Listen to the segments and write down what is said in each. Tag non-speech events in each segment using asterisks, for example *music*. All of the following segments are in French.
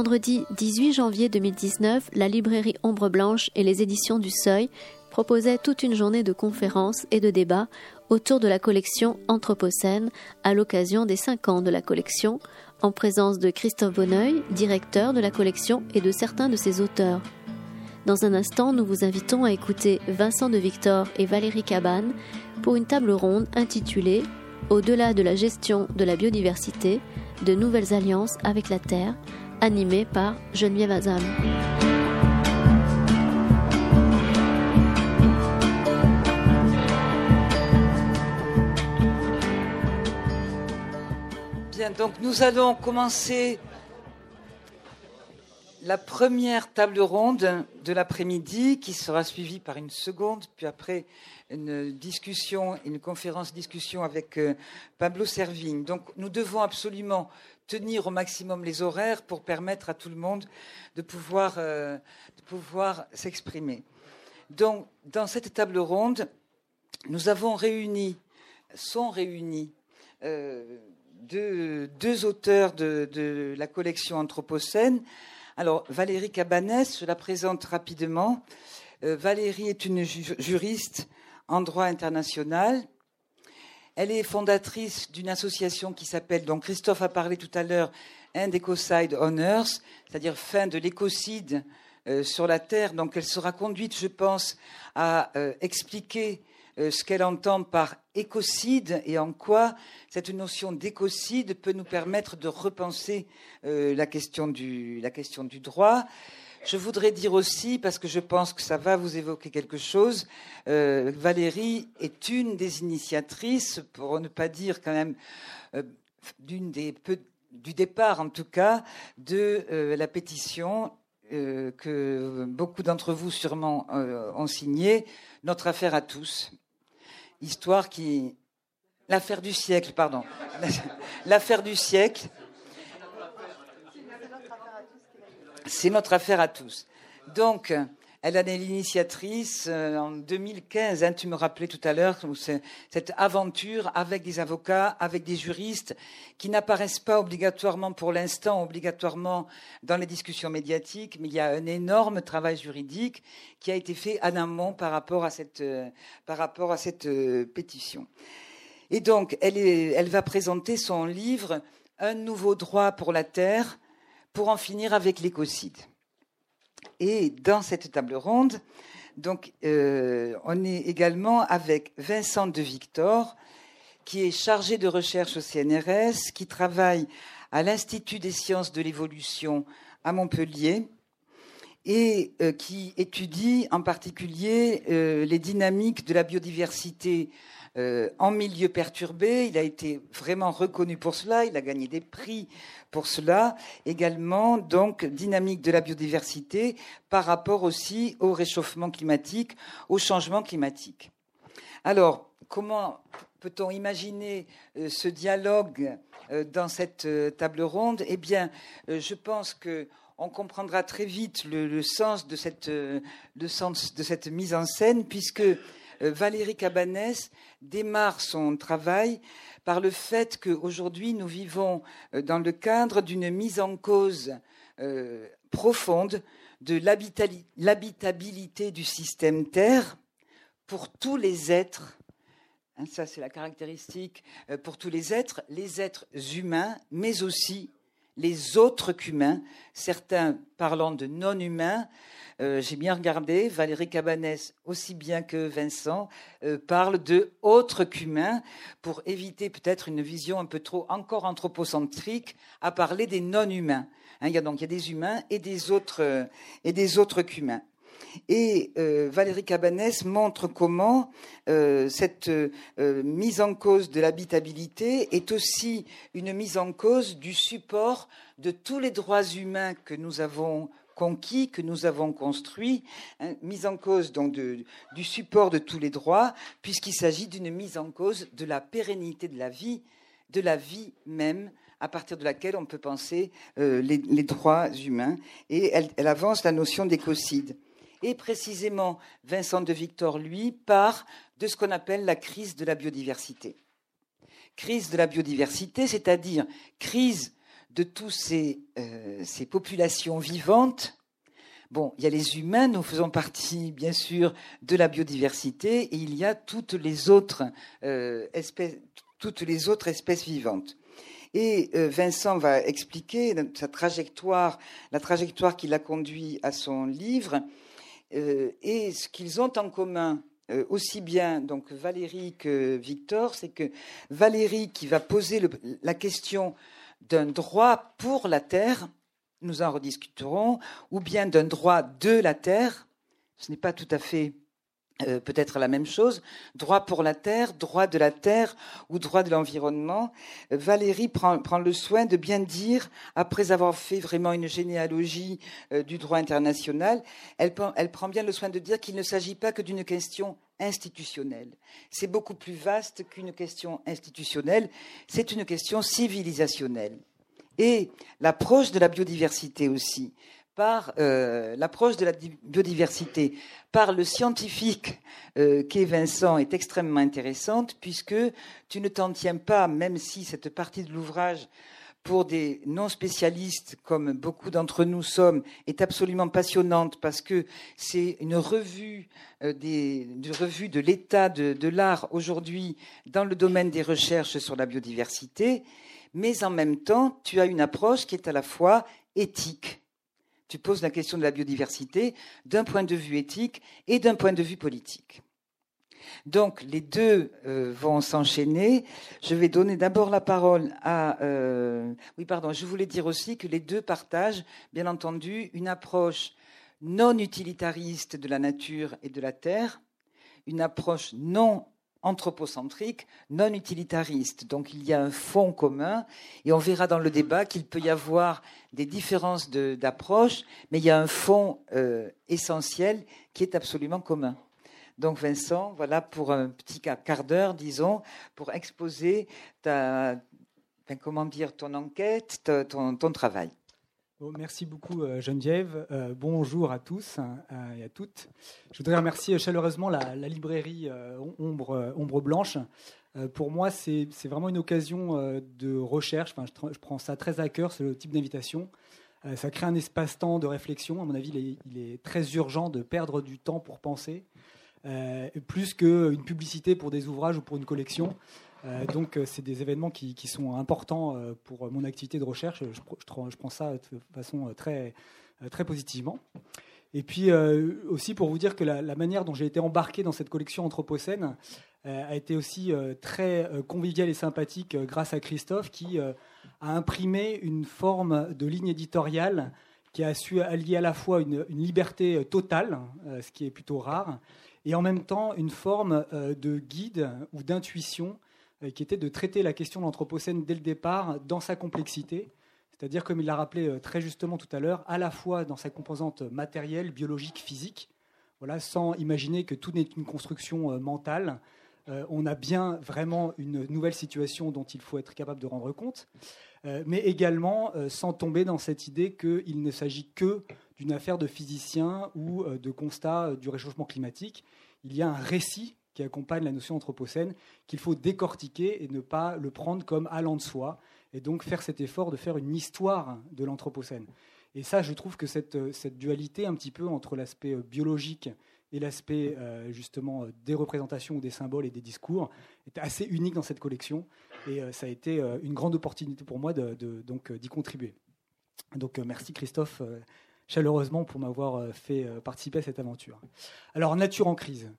Vendredi 18 janvier 2019, la librairie Ombre Blanche et les éditions du Seuil proposaient toute une journée de conférences et de débats autour de la collection Anthropocène à l'occasion des 5 ans de la collection, en présence de Christophe Bonneuil, directeur de la collection et de certains de ses auteurs. Dans un instant, nous vous invitons à écouter Vincent de Victor et Valérie Cabane pour une table ronde intitulée Au-delà de la gestion de la biodiversité, de nouvelles alliances avec la Terre, animée par Geneviève Azam. Bien, donc nous allons commencer la première table ronde de l'après-midi qui sera suivie par une seconde, puis après une discussion, une conférence discussion avec euh, Pablo Servigne. Donc nous devons absolument tenir au maximum les horaires pour permettre à tout le monde de pouvoir, euh, s'exprimer. Donc dans cette table ronde, nous avons réuni, sont réunis euh, deux, auteurs de, de la collection Anthropocène alors, Valérie Cabanès, je la présente rapidement. Euh, Valérie est une juriste en droit international. Elle est fondatrice d'une association qui s'appelle, dont Christophe a parlé tout à l'heure, End Ecocide Honors, c'est-à-dire fin de l'écocide euh, sur la Terre. Donc, elle sera conduite, je pense, à euh, expliquer euh, ce qu'elle entend par écocide et en quoi cette notion d'écocide peut nous permettre de repenser la question du droit. Je voudrais dire aussi, parce que je pense que ça va vous évoquer quelque chose, euh, Valérie est une des initiatrices, pour ne pas dire quand même d'une des du départ en tout cas, de la pétition que beaucoup d'entre vous sûrement ont signée, Notre affaire à tous histoire qui. L'affaire du siècle, pardon. *laughs* L'affaire du siècle. C'est notre affaire à tous. Donc, elle est l'initiatrice euh, en 2015, hein, tu me rappelais tout à l'heure, cette aventure avec des avocats, avec des juristes, qui n'apparaissent pas obligatoirement pour l'instant, obligatoirement dans les discussions médiatiques, mais il y a un énorme travail juridique qui a été fait en amont par rapport à cette, euh, par rapport à cette euh, pétition. Et donc, elle va présenter son livre Un nouveau droit pour la Terre pour en finir avec l'écocide. Et dans cette table ronde, donc, euh, on est également avec Vincent de Victor, qui est chargé de recherche au CNRS, qui travaille à l'Institut des sciences de l'évolution à Montpellier et euh, qui étudie en particulier euh, les dynamiques de la biodiversité en milieu perturbé. Il a été vraiment reconnu pour cela. Il a gagné des prix pour cela. Également, donc, dynamique de la biodiversité par rapport aussi au réchauffement climatique, au changement climatique. Alors, comment peut-on imaginer euh, ce dialogue euh, dans cette euh, table ronde? Eh bien, je pense que on comprendra très vite le, sens, de cette, le sens de cette mise en scène, puisque Valérie Cabanès démarre son travail par le fait qu'aujourd'hui nous vivons euh, dans le cadre d'une mise en cause euh, profonde de l'habitabilité du système Terre pour tous les êtres. Hein, ça, c'est la caractéristique euh, pour tous les êtres, les êtres humains, mais aussi les autres qu'humains, certains parlant de non-humains, euh, j'ai bien regardé, Valérie Cabanès, aussi bien que Vincent, euh, parle de autres qu'humains pour éviter peut-être une vision un peu trop encore anthropocentrique à parler des non-humains. Hein, il y a donc y a des humains et des autres euh, et des autres qu'humains. Et Valérie Cabanès montre comment cette mise en cause de l'habitabilité est aussi une mise en cause du support de tous les droits humains que nous avons conquis que nous avons construit, hein, mise en cause donc du support de tous les droits, puisqu'il s'agit d'une mise en cause de la pérennité de la vie, de la vie même, à partir de laquelle on peut penser euh, les, droits humains. Et elle avance la notion d'écocide. Et précisément, Vincent de Victor, lui, part de ce qu'on appelle la crise de la biodiversité. Crise de la biodiversité, c'est-à-dire crise de toutes ces, ces populations vivantes Bon, il y a les humains, nous faisons partie, bien sûr, de la biodiversité, et il y a toutes les autres euh, espèces, toutes les autres espèces vivantes. Et euh, Vincent va expliquer sa trajectoire, la trajectoire qui l'a conduit à son livre, euh, et ce qu'ils ont en commun aussi bien donc Valérie que Victor, c'est que Valérie qui va poser la question d'un droit pour la terre, nous en rediscuterons, ou bien d'un droit de la terre, ce n'est pas tout à fait euh, peut-être la même chose, droit pour la terre, droit de la terre ou droit de l'environnement. Valérie prend, prend, le soin de bien dire, après avoir fait vraiment une généalogie euh, du droit international, elle, elle prend bien le soin de dire qu'il ne s'agit pas que d'une question institutionnelle. C'est beaucoup plus vaste qu'une question institutionnelle, c'est une question civilisationnelle et l'approche de la biodiversité aussi, par euh, l'approche de la biodiversité par le scientifique euh, qu'est Vincent est extrêmement intéressante puisque tu ne t'en tiens pas, même si cette partie de l'ouvrage pour des non spécialistes comme beaucoup d'entre nous sommes est absolument passionnante parce que c'est une revue euh, de l'état de l'art aujourd'hui dans le domaine des recherches sur la biodiversité mais en même temps, tu as une approche qui est à la fois éthique. Tu poses la question de la biodiversité d'un point de vue éthique et d'un point de vue politique. Donc les deux euh, vont s'enchaîner. Je vais donner d'abord la parole à... Euh, oui, pardon, je voulais dire aussi que les deux partagent, bien entendu, une approche non utilitariste de la nature et de la terre, une approche non anthropocentrique, non utilitariste. Donc il y a un fond commun et on verra dans le débat qu'il peut y avoir des différences d'approche, mais il y a un fond euh, essentiel qui est absolument commun. Donc Vincent, voilà pour un petit quart d'heure, disons, pour exposer ta, comment dire, ton enquête, ton travail merci beaucoup euh, Geneviève. Euh, bonjour à tous euh, et à toutes. Je voudrais remercier chaleureusement la, librairie Ombre, Ombre, Blanche. pour moi, c'est vraiment une occasion de recherche. Enfin, je, prends ça très à cœur, ce type d'invitation. ça crée un espace-temps de réflexion. À mon avis, il est, il est, très urgent de perdre du temps pour penser, plus qu'une publicité pour des ouvrages ou pour une collection. Euh, donc, euh, c'est des événements qui, sont importants euh, pour mon activité de recherche. Je, prends ça de façon très, très positivement. Et puis aussi pour vous dire que la, manière dont j'ai été embarqué dans cette collection Anthropocène a été aussi très conviviale et sympathique grâce à Christophe qui a imprimé une forme de ligne éditoriale qui a su allier à la fois une, liberté totale, ce qui est plutôt rare, et en même temps une forme de guide ou d'intuition qui était de traiter la question de l'Anthropocène dès le départ dans sa complexité, c'est-à-dire, comme il l'a rappelé euh, très justement tout à l'heure, à la fois dans sa composante matérielle, biologique, physique, voilà, sans imaginer que tout n'est une construction euh, mentale. on a bien vraiment une nouvelle situation dont il faut être capable de rendre compte, mais également sans tomber dans cette idée qu'il ne s'agit que d'une affaire de physicien ou de constat du réchauffement climatique. Il y a un récit accompagne la notion anthropocène, qu'il faut décortiquer et ne pas le prendre comme allant de soi, et donc faire cet effort de faire une histoire de l'anthropocène. Et ça, je trouve que cette, cette dualité un petit peu entre l'aspect euh, biologique et l'aspect euh, justement des représentations ou des symboles et des discours est assez unique dans cette collection, et euh, ça a été une grande opportunité pour moi de, donc d'y contribuer. Donc merci Christophe chaleureusement pour m'avoir fait participer à cette aventure. Alors nature en crise.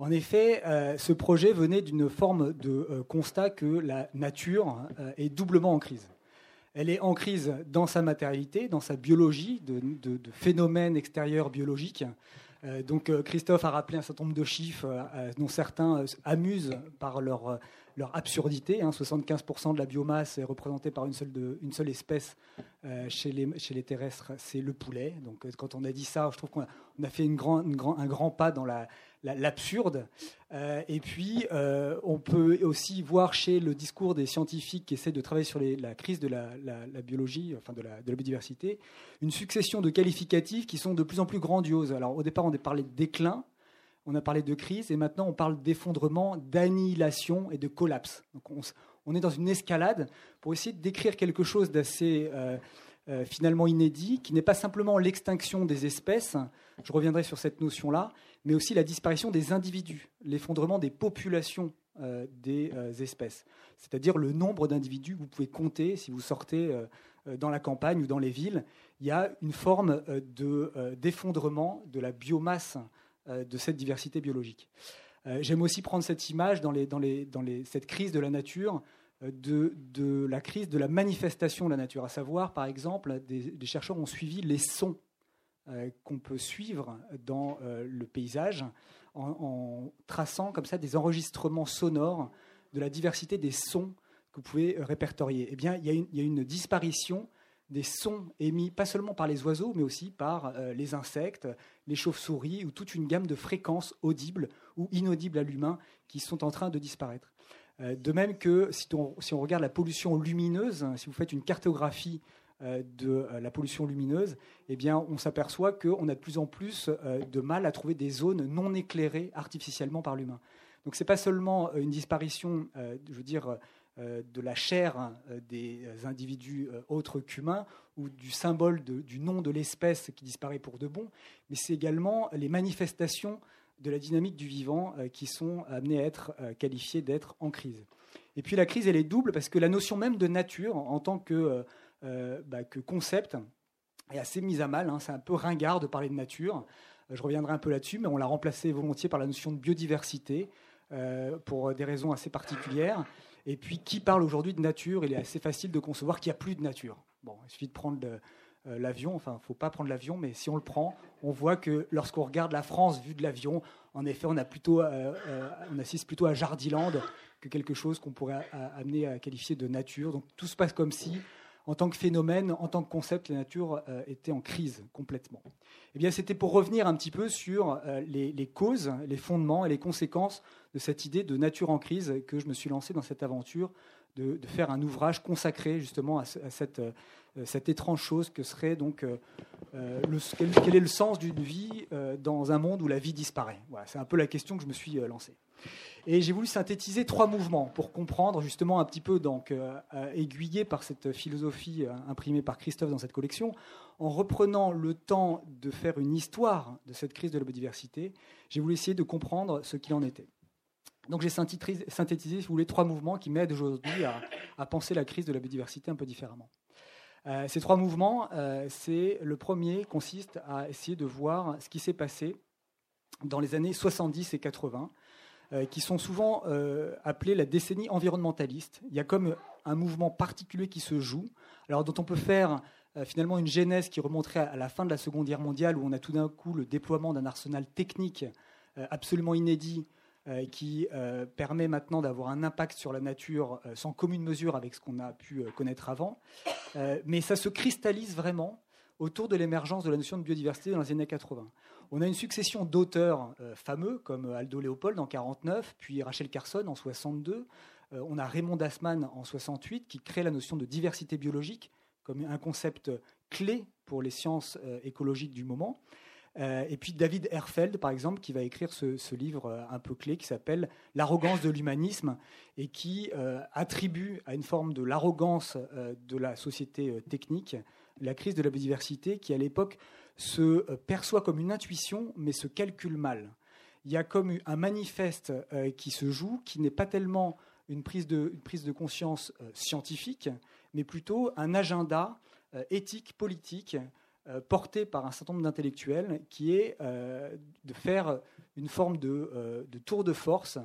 En effet, euh, ce projet venait d'une forme de euh, constat que la nature euh, est doublement en crise. Elle est en crise dans sa matérialité, dans sa biologie, de, phénomènes extérieurs biologiques. donc Christophe a rappelé un certain nombre de chiffres dont certains amusent par leur, leur absurdité. 75% hein. de la biomasse est représentée par une seule, une seule espèce chez, les, chez les terrestres, c'est le poulet. Donc quand on a dit ça, je trouve qu'on a, fait une grand, un grand pas dans la, l'absurde. Euh, et puis, euh, on peut aussi voir chez le discours des scientifiques qui essaient de travailler sur la crise de la, biologie, enfin de la, biodiversité, une succession de qualificatifs qui sont de plus en plus grandioses. Alors, au départ, on a parlé de déclin, on a parlé de crise, et maintenant, on parle d'effondrement, d'annihilation et de collapse. Donc, on, on est dans une escalade pour essayer de décrire quelque chose d'assez finalement inédit, qui n'est pas simplement l'extinction des espèces, je reviendrai sur cette notion-là, mais aussi la disparition des individus, l'effondrement des populations des espèces, c'est-à-dire le nombre d'individus que vous pouvez compter si vous sortez dans la campagne ou dans les villes. Il y a une forme d'effondrement de la biomasse euh, de cette diversité biologique. Euh, j'aime aussi prendre cette image dans, cette crise de la nature, euh, de, la crise de la manifestation de la nature. À savoir, par exemple, des, chercheurs ont suivi les sons qu'on peut suivre dans le paysage en, traçant comme ça des enregistrements sonores de la diversité des sons que vous pouvez répertorier. Eh bien, il y a une disparition des sons émis pas seulement par les oiseaux, mais aussi par euh, les insectes, les chauves-souris, ou toute une gamme de fréquences audibles ou inaudibles à l'humain qui sont en train de disparaître. Euh, de même que si on, regarde la pollution lumineuse, si vous faites une cartographie euh, de la pollution lumineuse, eh bien, on s'aperçoit qu'on a de plus en plus de mal à trouver des zones non éclairées artificiellement par l'humain. Donc ce n'est pas seulement une disparition, je veux dire, euh, de la chair hein, euh, des individus euh, autres qu'humains ou du symbole du nom de l'espèce qui disparaît pour de bon, mais c'est également les manifestations de la dynamique du vivant qui sont amenées à être qualifiées d'être en crise. Et puis la crise, elle est double parce que la notion même de nature en tant que, bah, concept est assez mise à mal. Hein. c'est un peu ringard de parler de nature. Je reviendrai un peu là-dessus, mais on l'a remplacé volontiers par la notion de biodiversité pour des raisons assez particulières. Et puis, qui parle aujourd'hui de nature? Il est assez facile de concevoir qu'il n'y a plus de nature. Bon, il suffit de prendre euh, l'avion. Enfin, il ne faut pas prendre l'avion, mais si on le prend, on voit que lorsqu'on regarde la France vue de l'avion, en effet, euh, euh, on assiste plutôt à Jardiland que quelque chose qu'on pourrait amener à qualifier de nature. Donc, tout se passe comme si en tant que phénomène, en tant que concept, la nature euh, était en crise complètement. Eh bien, c'était pour revenir un petit peu sur euh, les, causes, les fondements et les conséquences de cette idée de nature en crise que je me suis lancé dans cette aventure de, faire un ouvrage consacré justement à, cette, euh, cette, étrange chose que serait donc quel, est le sens d'une vie dans un monde où la vie disparaît. Voilà, c'est un peu la question que je me suis lancé. Et j'ai voulu synthétiser trois mouvements pour comprendre justement un petit peu, donc euh, euh, aiguillé par cette philosophie euh, imprimée par Christophe dans cette collection, en reprenant le temps de faire une histoire de cette crise de la biodiversité, j'ai voulu essayer de comprendre ce qu'il en était. Donc j'ai synthétisé, si vous voulez, trois mouvements qui m'aident aujourd'hui à, penser la crise de la biodiversité un peu différemment. ces trois mouvements, c'est le premier consiste à essayer de voir ce qui s'est passé dans les années 70 et 80 euh, qui sont souvent euh, appelés la décennie environnementaliste. Il y a comme un mouvement particulier qui se joue, alors dont on peut faire euh, finalement une genèse qui remonterait à la fin de la Seconde Guerre mondiale, où on a tout d'un coup le déploiement d'un arsenal technique absolument inédit qui permet maintenant d'avoir un impact sur la nature sans commune mesure avec ce qu'on a pu connaître avant. mais ça se cristallise vraiment autour de l'émergence de la notion de biodiversité dans les années 80. On a une succession d'auteurs euh, fameux comme Aldo Léopold en 49, puis Rachel Carson en 62. Euh, on a Raymond Dasman en 68 qui crée la notion de diversité biologique comme un concept clé pour les sciences euh, écologiques du moment. et puis David Herfeld, par exemple, qui va écrire ce, livre un peu clé qui s'appelle L'arrogance de l'humanisme et qui attribue à une forme de l'arrogance de la société technique la crise de la biodiversité qui, à l'époque, se euh, perçoit comme une intuition, mais se calcule mal. Il y a comme un manifeste euh, qui se joue, qui n'est pas tellement une prise de, conscience euh, scientifique, mais plutôt un agenda éthique, politique, porté par un certain nombre d'intellectuels, qui est de faire une forme de tour de force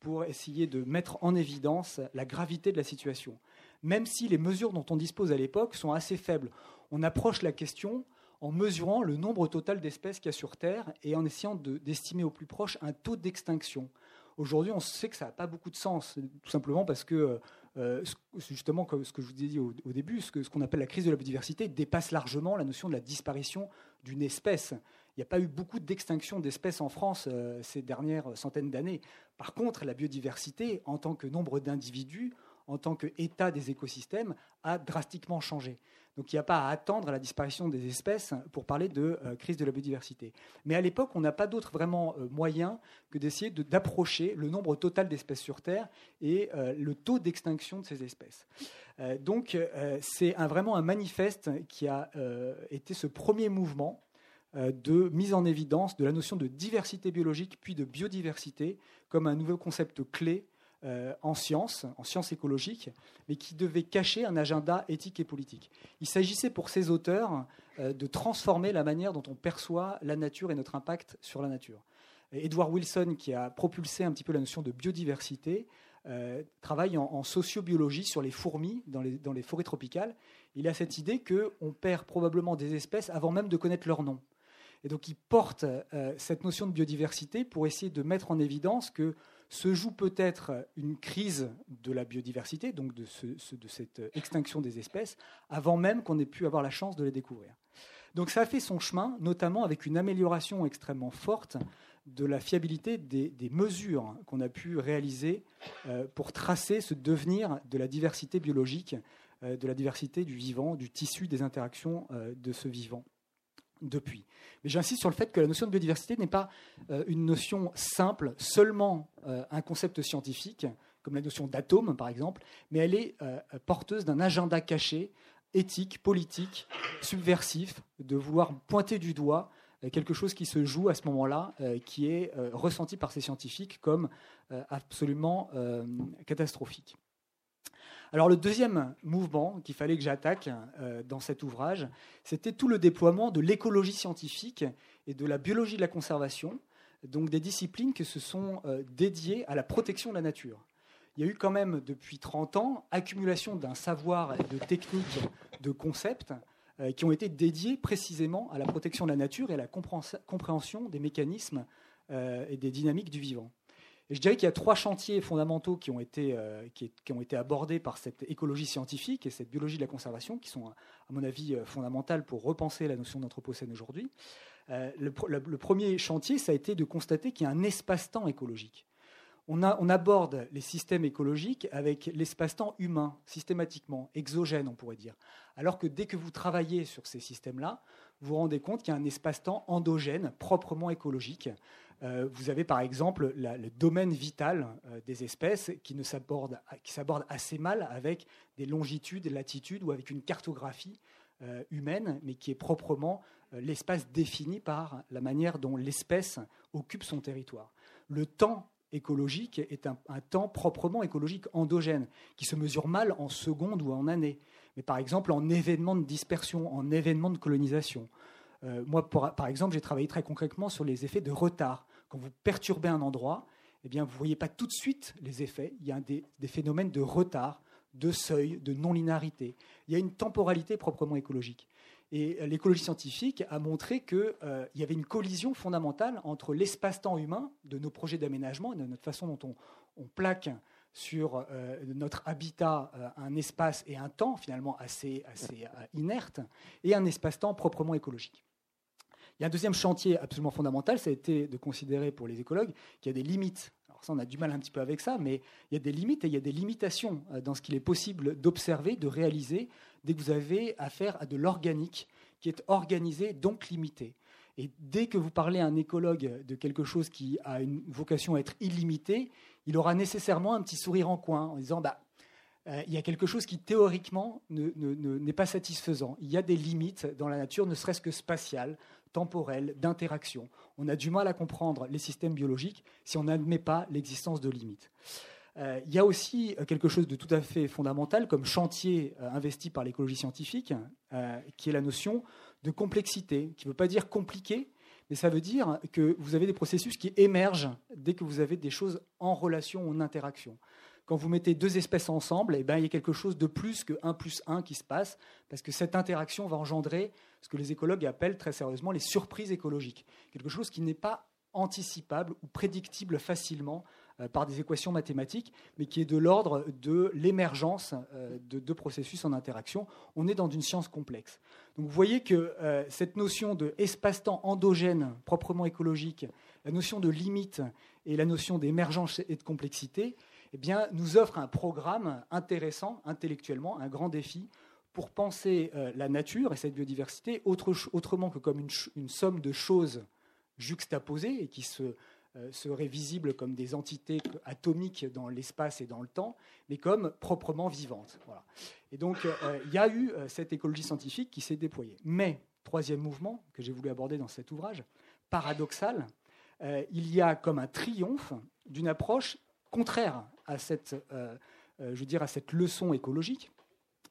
pour essayer de mettre en évidence la gravité de la situation. Même si les mesures dont on dispose à l'époque sont assez faibles. On approche la question en mesurant le nombre total d'espèces qu'il y a sur Terre et en essayant d'estimer au plus proche un taux d'extinction. Aujourd'hui, on sait que ça n'a pas beaucoup de sens, tout simplement parce que, euh, justement, comme ce que je vous ai dit au, début, ce qu'on ce appelle la crise de la biodiversité dépasse largement la notion de la disparition d'une espèce. Il n'y a pas eu beaucoup d'extinction d'espèces en France euh, ces dernières centaines d'années. Par contre, la biodiversité, en tant que nombre d'individus, en tant qu'état des écosystèmes a drastiquement changé. Donc il n'y a pas à attendre la disparition des espèces pour parler de euh, crise de la biodiversité. Mais à l'époque, on n'a pas d'autre vraiment euh, moyen que d'essayer d'approcher le nombre total d'espèces sur Terre et euh, le taux d'extinction de ces espèces. donc c'est vraiment un manifeste qui a été ce premier mouvement de mise en évidence de la notion de diversité biologique puis de biodiversité comme un nouveau concept clé euh, en sciences, en sciences écologiques, mais qui devait cacher un agenda éthique et politique. Il s'agissait pour ces auteurs euh, de transformer la manière dont on perçoit la nature et notre impact sur la nature. Edward Wilson, qui a propulsé un petit peu la notion de biodiversité, euh, travaille en, sociobiologie sur les fourmis dans les, dans les forêts tropicales. Il a cette idée qu'on perd probablement des espèces avant même de connaître leur nom. Et donc il porte cette notion de biodiversité pour essayer de mettre en évidence que se joue peut-être une crise de la biodiversité, donc de, cette extinction des espèces, avant même qu'on ait pu avoir la chance de les découvrir. Donc ça a fait son chemin, notamment avec une amélioration extrêmement forte de la fiabilité des, mesures qu'on a pu réaliser euh, pour tracer ce devenir de la diversité biologique, euh, de la diversité du vivant, du tissu des interactions euh, de ce vivant depuis. Mais j'insiste sur le fait que la notion de biodiversité n'est pas euh, une notion simple, seulement euh, un concept scientifique, comme la notion d'atome par exemple, mais elle est euh, porteuse d'un agenda caché, éthique, politique, subversif, de vouloir pointer du doigt quelque chose qui se joue à ce moment-là, qui est ressenti par ces scientifiques comme absolument catastrophique. Alors le deuxième mouvement qu'il fallait que j'attaque euh, dans cet ouvrage, c'était tout le déploiement de l'écologie scientifique et de la biologie de la conservation, donc des disciplines qui se sont euh, dédiées à la protection de la nature. Il y a eu quand même depuis 30 ans accumulation d'un savoir, de techniques, de concepts euh, qui ont été dédiés précisément à la protection de la nature et à la compréhension des mécanismes et des dynamiques du vivant je dirais qu'il y a trois chantiers fondamentaux qui ont, été, euh, qui, ont été abordés par cette écologie scientifique et cette biologie de la conservation, qui sont, à mon avis, euh, fondamentales pour repenser la notion d'anthropocène aujourd'hui. Euh, le, premier chantier, ça a été de constater qu'il y a un espace-temps écologique. On, aborde les systèmes écologiques avec l'espace-temps humain, systématiquement, exogène, on pourrait dire. Alors que dès que vous travaillez sur ces systèmes-là, vous vous rendez compte qu'il y a un espace-temps endogène, proprement écologique, vous avez par exemple le domaine vital euh, des espèces qui s'aborde assez mal avec des longitudes, des latitudes ou avec une cartographie euh, humaine, mais qui est proprement l'espace défini par la manière dont l'espèce occupe son territoire. Le temps écologique est un, temps proprement écologique endogène, qui se mesure mal en secondes ou en années, mais par exemple en événements de dispersion, en événements de colonisation. moi, par exemple, j'ai travaillé très concrètement sur les effets de retard quand vous perturbez un endroit, eh bien, vous ne voyez pas tout de suite les effets. Il y a des, phénomènes de retard, de seuil, de non-linéarité. Il y a une temporalité proprement écologique. Et l'écologie scientifique a montré qu'il euh, y avait une collision fondamentale entre l'espace-temps humain de nos projets d'aménagement, de notre façon dont on, plaque sur euh, notre habitat euh, un espace et un temps finalement assez, assez inerte, et un espace-temps proprement écologique. Il y a un deuxième chantier absolument fondamental, ça a été de considérer pour les écologues qu'il y a des limites. Alors ça, on a du mal un petit peu avec ça, mais il y a des limites et il y a des limitations euh, dans ce qu'il est possible d'observer, de réaliser, dès que vous avez affaire à de l'organique qui est organisé, donc limité. Et dès que vous parlez à un écologue de quelque chose qui a une vocation à être illimité, il aura nécessairement un petit sourire en coin en disant bah, euh, il y a quelque chose qui théoriquement n'est pas satisfaisant. Il y a des limites dans la nature, ne serait-ce que spatiales, temporelle, d'interaction. On a du mal à comprendre les systèmes biologiques si on n'admet pas l'existence de limites. Euh, il y a aussi euh, quelque chose de tout à fait fondamental comme chantier euh, investi par l'écologie scientifique, qui est la notion de complexité, qui ne veut pas dire compliqué, mais ça veut dire que vous avez des processus qui émergent dès que vous avez des choses en relation ou en interaction quand vous mettez deux espèces ensemble, eh ben, il y a quelque chose de plus que 1 plus 1 qui se passe, parce que cette interaction va engendrer ce que les écologues appellent très sérieusement les surprises écologiques. Quelque chose qui n'est pas anticipable ou prédictible facilement euh, par des équations mathématiques, mais qui est de l'ordre de l'émergence euh, de deux processus en interaction. On est dans une science complexe. Donc vous voyez que euh, cette notion de espace-temps endogène proprement écologique, la notion de limite et la notion d'émergence et de complexité, eh bien, nous offre un programme intéressant intellectuellement, un grand défi pour penser euh, la nature et cette biodiversité autrement que comme une, somme de choses juxtaposées et qui euh, seraient visibles comme des entités atomiques dans l'espace et dans le temps, mais comme proprement vivantes. Et donc, euh, il y a eu cette écologie scientifique qui s'est déployée. Mais, troisième mouvement que j'ai voulu aborder dans cet ouvrage, paradoxal, il y a comme un triomphe d'une approche contraire à cette, je veux dire, à cette leçon écologique,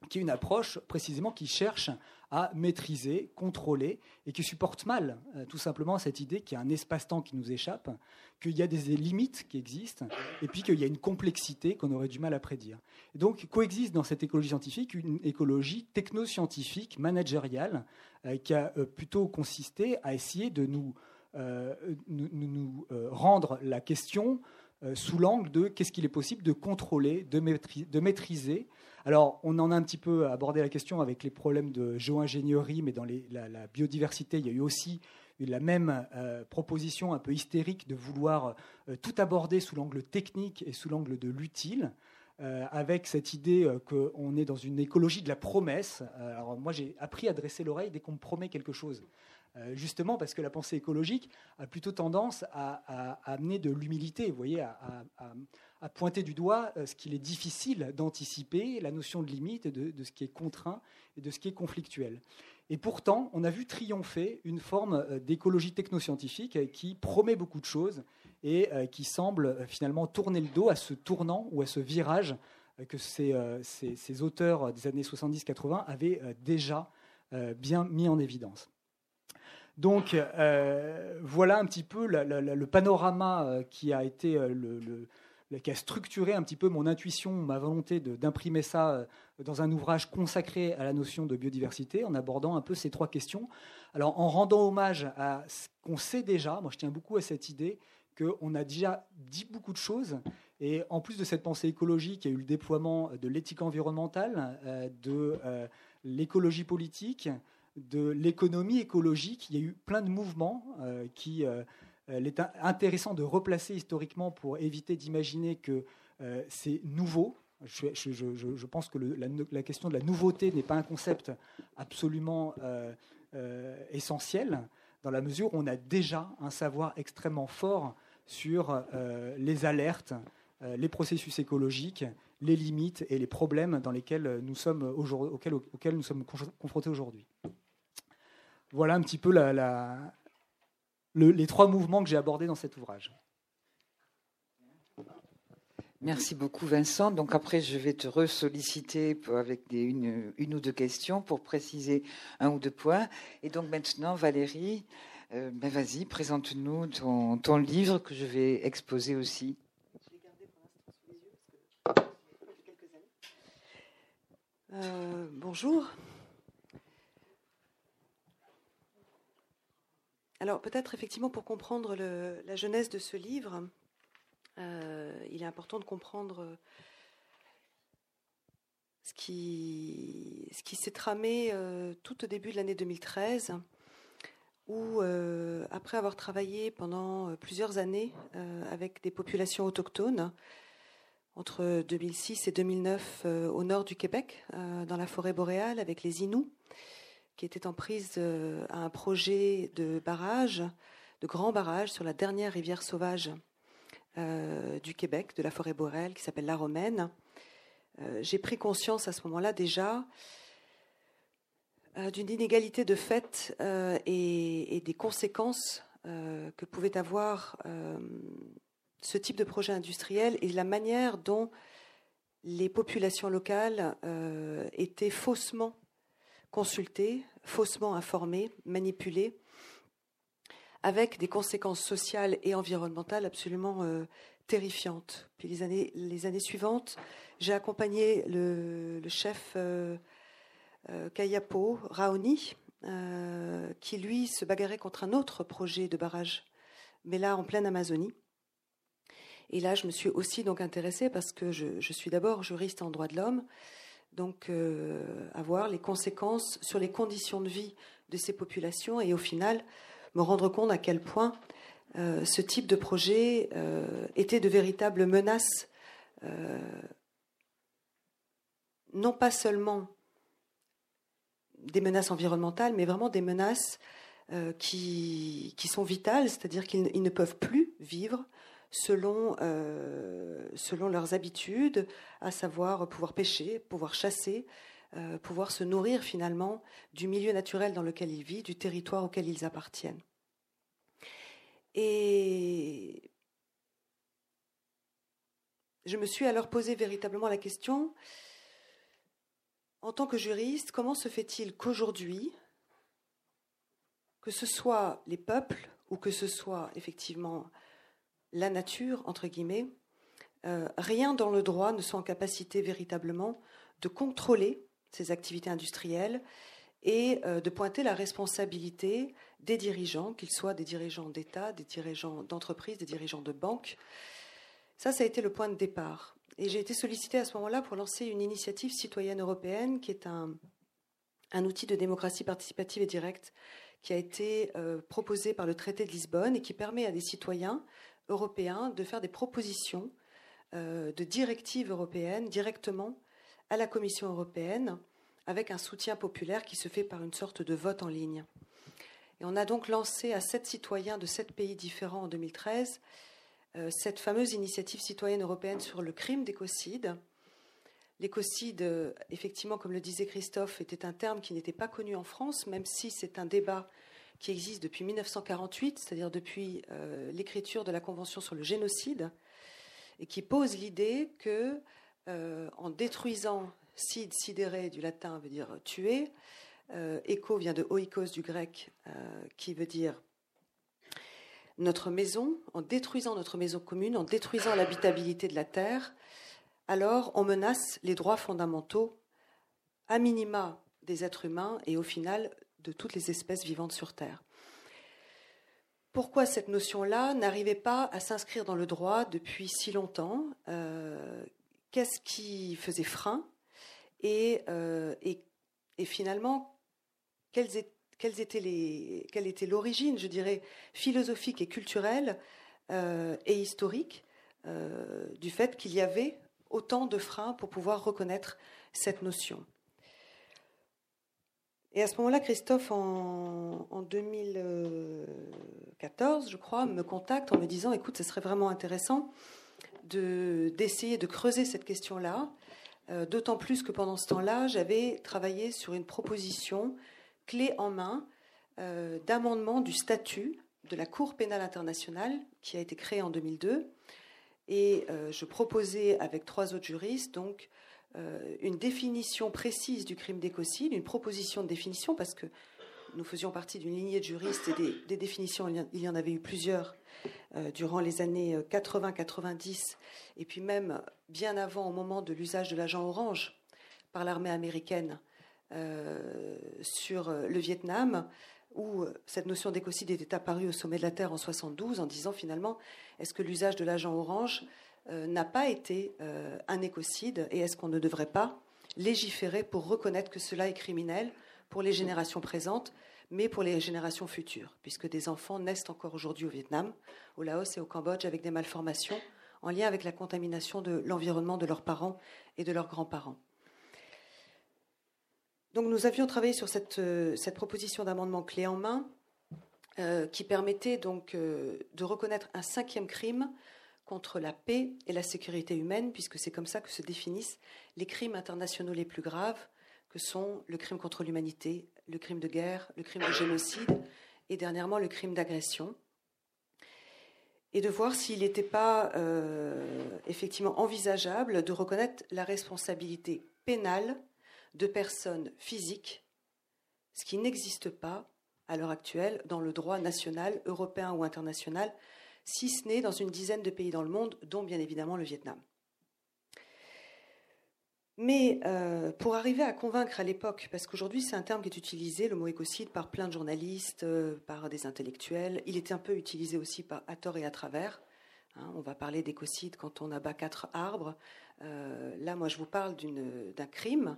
qui est une approche précisément qui cherche à maîtriser, contrôler, et qui supporte mal euh, tout simplement cette idée qu'il y a un espace-temps qui nous échappe, qu'il y a des limites qui existent, et puis qu'il y a une complexité qu'on aurait du mal à prédire. donc coexiste dans cette écologie scientifique une écologie technoscientifique, managériale, euh, qui a euh, plutôt consisté à essayer de nous, nous, nous rendre la question sous l'angle de qu'est-ce qu'il est possible de contrôler, de maîtriser alors, on en a un petit peu abordé la question avec les problèmes de géo-ingénierie, mais dans la, biodiversité, il y a eu aussi la même euh, proposition un peu hystérique de vouloir euh, tout aborder sous l'angle technique et sous l'angle de l'utile. Euh, avec cette idée qu'on est dans une écologie de la promesse. alors moi j'ai appris à dresser l'oreille dès qu'on me promet quelque chose. Justement parce que la pensée écologique a plutôt tendance à, amener de l'humilité, vous voyez, à, pointer du doigt euh, ce qu'il est difficile d'anticiper, la notion de limite, de, ce qui est contraint et de ce qui est conflictuel. Et pourtant, on a vu triompher une forme euh, d'écologie technoscientifique qui promet beaucoup de choses et euh, qui semble finalement tourner le dos à ce tournant ou à ce virage que ces, ces, auteurs des années 70-80 avaient déjà bien mis en évidence. Donc voilà un petit peu le panorama qui a été le, qui a structuré un petit peu mon intuition, ma volonté d'imprimer ça euh, dans un ouvrage consacré à la notion de biodiversité, en abordant un peu ces trois questions. Alors, en rendant hommage à ce qu'on sait déjà, moi je tiens beaucoup à cette idée qu'on a déjà dit beaucoup de choses, et en plus de cette pensée écologique, il y a eu le déploiement de l'éthique environnementale, euh, de euh, l'écologie politique, de l'économie écologique. Il y a eu plein de mouvements qui il est intéressant de replacer historiquement pour éviter d'imaginer que euh, c'est nouveau. Je, pense que la, question de la nouveauté n'est pas un concept absolument euh, euh, essentiel, dans la mesure où on a déjà un savoir extrêmement fort sur les alertes, les processus écologiques, les limites et les problèmes dans lesquels nous sommes auxquels nous sommes confrontés aujourd'hui. Voilà un petit peu la, les trois mouvements que j'ai abordés dans cet ouvrage. Merci beaucoup Vincent. Donc après, je vais te ressolliciter avec une, ou deux questions pour préciser un ou deux points. Et donc maintenant, Valérie, euh, ben vas-y, présente-nous ton, livre que je vais exposer aussi. Euh, bonjour. Alors peut-être effectivement pour comprendre la genèse de ce livre, euh, il est important de comprendre euh, ce qui, ce qui s'est tramé euh, tout au début de l'année 2013, où après avoir travaillé pendant plusieurs années avec des populations autochtones, entre 2006 et 2009 au nord du Québec, dans la forêt boréale, avec les Inuits, qui était en prise euh, à un projet de barrage, de grand barrage sur la dernière rivière sauvage euh, du Québec, de la forêt boréale, qui s'appelle la Romaine. Euh, j'ai pris conscience à ce moment-là déjà d'une inégalité de fait et, des conséquences que pouvait avoir ce type de projet industriel et la manière dont les populations locales étaient faussement consultés, faussement informés, manipulés, avec des conséquences sociales et environnementales absolument euh, terrifiantes. Puis les années, les années suivantes, j'ai accompagné le, chef euh, euh, Kayapo Raoni, qui lui se bagarrait contre un autre projet de barrage, mais là en pleine Amazonie. Et là, je me suis aussi donc intéressée parce que je, je suis d'abord juriste en droit de l'homme donc euh, avoir les conséquences sur les conditions de vie de ces populations et au final me rendre compte à quel point euh, ce type de projet euh, était de véritables menaces non pas seulement des menaces environnementales, mais vraiment des menaces qui, qui, sont vitales, c'est-à-dire qu'ils ne peuvent plus vivre selon, selon leurs habitudes, à savoir pouvoir pêcher, pouvoir chasser, euh, pouvoir se nourrir finalement du milieu naturel dans lequel ils vivent, du territoire auquel ils appartiennent. Et je me suis alors posé véritablement la question, en tant que juriste, comment se fait-il qu'aujourd'hui, que ce soit les peuples ou que ce soit effectivement la nature, entre guillemets, euh, rien dans le droit ne soit en capacité véritablement de contrôler ces activités industrielles et euh, de pointer la responsabilité des dirigeants, qu'ils soient des dirigeants d'État, des dirigeants d'entreprise, des dirigeants de banques. Ça, ça a été le point de départ. Et j'ai été sollicitée à ce moment-là pour lancer une initiative citoyenne européenne qui est un, un outil de démocratie participative et directe qui a été euh, proposé par le traité de Lisbonne et qui permet à des citoyens européens de faire des propositions euh, de directives européennes directement à la Commission européenne avec un soutien populaire qui se fait par une sorte de vote en ligne. Et on a donc lancé à sept citoyens de sept pays différents en 2013 euh, cette fameuse initiative citoyenne européenne sur le crime d'écocide. L'écocide, euh, effectivement, comme le disait Christophe, était un terme qui n'était pas connu en France, même si c'est un débat qui existe depuis 1948, c'est-à-dire depuis euh, l'écriture de la Convention sur le génocide, et qui pose l'idée que euh, en détruisant sid, sidéré du latin veut dire tuer, euh, écho vient de oikos du grec euh, qui veut dire notre maison, en détruisant notre maison commune, en détruisant l'habitabilité de la terre, alors on menace les droits fondamentaux, à minima des êtres humains et au final de toutes les espèces vivantes sur Terre. Pourquoi cette notion-là n'arrivait pas à s'inscrire dans le droit depuis si longtemps qu'est-ce qui faisait frein euh, et, et, finalement, quelle était l'origine, je dirais, philosophique et culturelle euh, et historique euh, du fait qu'il y avait autant de freins pour pouvoir reconnaître cette notion. Et à ce moment-là, Christophe, en, en, 2014, je crois, me contacte en me disant, écoute, ce serait vraiment intéressant d'essayer de, creuser cette question-là, euh, d'autant plus que pendant ce temps-là, j'avais travaillé sur une proposition clé en main euh, d'amendement du statut de la Cour pénale internationale qui a été créée en 2002. Et euh, je proposais avec trois autres juristes donc une définition précise du crime d'écocide, une proposition de définition parce que nous faisions partie d'une lignée de juristes et des, définitions, il y en avait eu plusieurs euh, durant les années 80-90, euh, et puis même bien avant, au moment de l'usage de l'agent orange par l'armée américaine euh, sur le Vietnam, où cette notion d'écocide était apparue au sommet de la Terre en 72, en disant finalement, est-ce que l'usage de l'agent orange n'a pas été un écocide et est-ce qu'on ne devrait pas légiférer pour reconnaître que cela est criminel pour les générations présentes, mais pour les générations futures, puisque des enfants naissent encore aujourd'hui au Vietnam, au Laos et au Cambodge avec des malformations en lien avec la contamination de l'environnement de leurs parents et de leurs grands-parents. Donc nous avions travaillé sur cette, euh, proposition d'amendement clé en main euh, qui permettait donc euh, de reconnaître un cinquième crime contre la paix et la sécurité humaine, puisque c'est comme ça que se définissent les crimes internationaux les plus graves, que sont le crime contre l'humanité, le crime de guerre, le crime de génocide et dernièrement le crime d'agression. Et de voir s'il n'était pas euh, effectivement envisageable de reconnaître la responsabilité pénale de personnes physiques, ce qui n'existe pas à l'heure actuelle dans le droit national, européen ou international, si ce n'est dans une dizaine de pays dans le monde, dont bien évidemment le Vietnam. Mais euh, pour arriver à convaincre à l'époque, parce qu'aujourd'hui c'est un terme qui est utilisé, le mot écocide, par plein de journalistes, euh, par des intellectuels, il est un peu utilisé aussi par, à tort et à travers. Hein. on va parler d'écocide quand on abat quatre arbres. Euh, là, moi, je vous parle d'un crime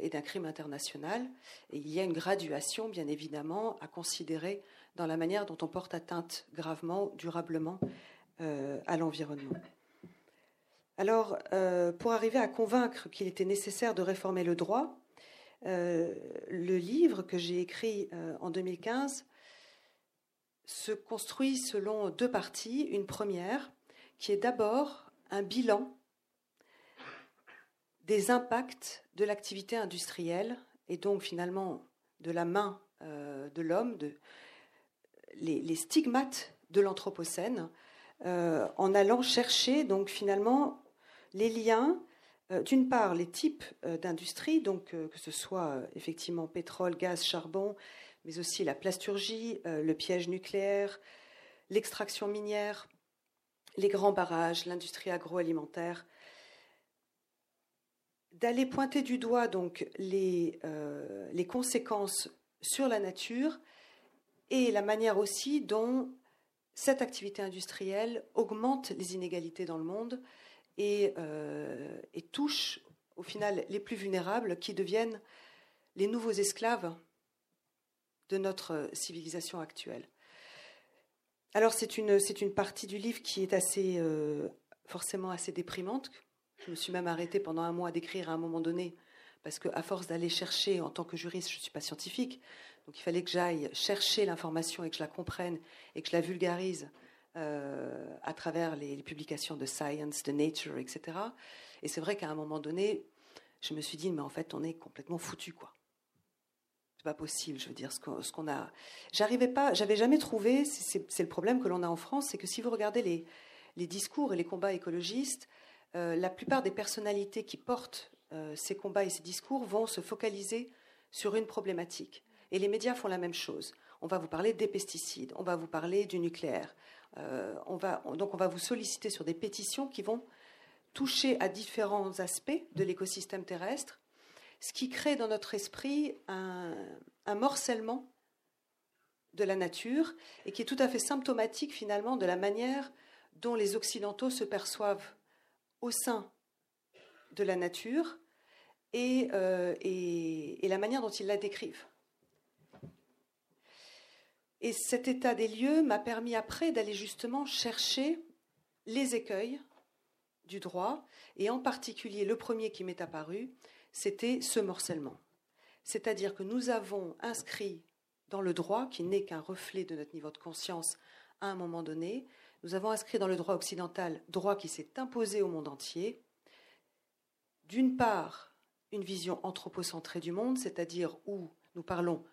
et d'un crime international. Il y a une graduation, bien évidemment, à considérer dans la manière dont on porte atteinte gravement, durablement à l'environnement. Alors, pour arriver à convaincre qu'il était nécessaire de réformer le droit, le livre que j'ai écrit en 2015 se construit selon deux parties. Une première, qui est d'abord un bilan des impacts de l'activité industrielle et donc finalement de la main euh, de l'homme, les, stigmates de l'Anthropocène, euh, en allant chercher donc finalement les liens, euh, d'une part les types d'industrie, donc que ce soit effectivement pétrole, gaz, charbon, mais aussi la plasturgie, le piège nucléaire, l'extraction minière, les grands barrages, l'industrie agroalimentaire, d'aller pointer du doigt donc les, euh, les, conséquences sur la nature et la manière aussi dont cette activité industrielle augmente les inégalités dans le monde et, euh, touche au final les plus vulnérables qui deviennent les nouveaux esclaves de notre civilisation actuelle. Alors c'est une, c'est une partie du livre qui est assez, euh, forcément assez déprimante. Je me suis même arrêtée pendant un mois d'écrire à un moment donné, parce qu'à force d'aller chercher, en tant que juriste, je ne suis pas scientifique, donc il fallait que j'aille chercher l'information et que je la comprenne et que je la vulgarise euh, à travers les, publications de Science, de Nature, etc. Et c'est vrai qu'à un moment donné, je me suis dit, mais en fait, on est complètement foutu, quoi pas possible. Je veux dire, ce qu'on a. J'arrivais pas, j'avais jamais trouvé. C'est le problème que l'on a en France, c'est que si vous regardez les, discours et les combats écologistes, euh, la plupart des personnalités qui portent euh, ces combats et ces discours vont se focaliser sur une problématique. Et les médias font la même chose. On va vous parler des pesticides, on va vous parler du nucléaire. Euh, on va, donc on va vous solliciter sur des pétitions qui vont toucher à différents aspects de l'écosystème terrestre ce qui crée dans notre esprit un, morcellement de la nature et qui est tout à fait symptomatique finalement de la manière dont les Occidentaux se perçoivent au sein de la nature et, euh, la manière dont ils la décrivent. Et cet état des lieux m'a permis après d'aller justement chercher les écueils du droit, et en particulier le premier qui m'est apparu, c'était ce morcellement. C'est-à-dire que nous avons inscrit dans le droit, qui n'est qu'un reflet de notre niveau de conscience à un moment donné, nous avons inscrit dans le droit occidental, droit qui s'est imposé au monde entier, d'une part, une vision anthropocentrée du monde, c'est-à-dire où nous parlons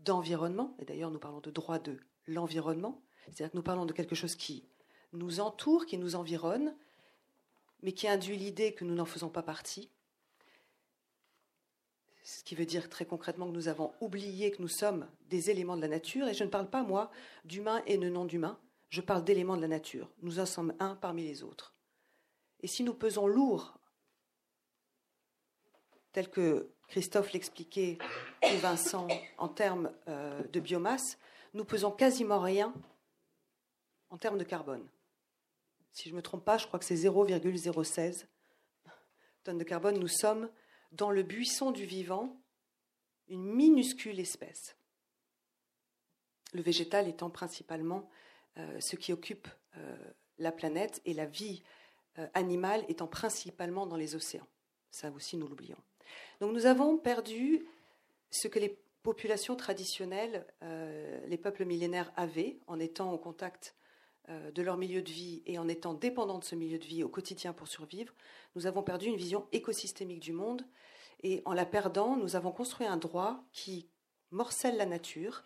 d'environnement, et d'ailleurs nous parlons de droit de l'environnement, c'est-à-dire que nous parlons de quelque chose qui nous entoure, qui nous environne, mais qui induit l'idée que nous n'en faisons pas partie, ce qui veut dire très concrètement que nous avons oublié que nous sommes des éléments de la nature, et je ne parle pas, moi, d'humain et de non-d'humain, je parle d'éléments de la nature. Nous en sommes un parmi les autres. Et si nous pesons lourd, tel que Christophe l'expliquait, ou Vincent, en termes euh, de biomasse, nous pesons quasiment rien en termes de carbone. Si je ne me trompe pas, je crois que c'est 0,016 tonnes de carbone. Nous sommes dans le buisson du vivant une minuscule espèce. Le végétal étant principalement ce qui occupe euh, la planète et la vie euh, animale étant principalement dans les océans. Ça aussi, nous l'oublions. Donc nous avons perdu ce que les populations traditionnelles, les peuples millénaires avaient en étant au contact de leur milieu de vie et en étant dépendants de ce milieu de vie au quotidien pour survivre, nous avons perdu une vision écosystémique du monde et en la perdant, nous avons construit un droit qui morcelle la nature,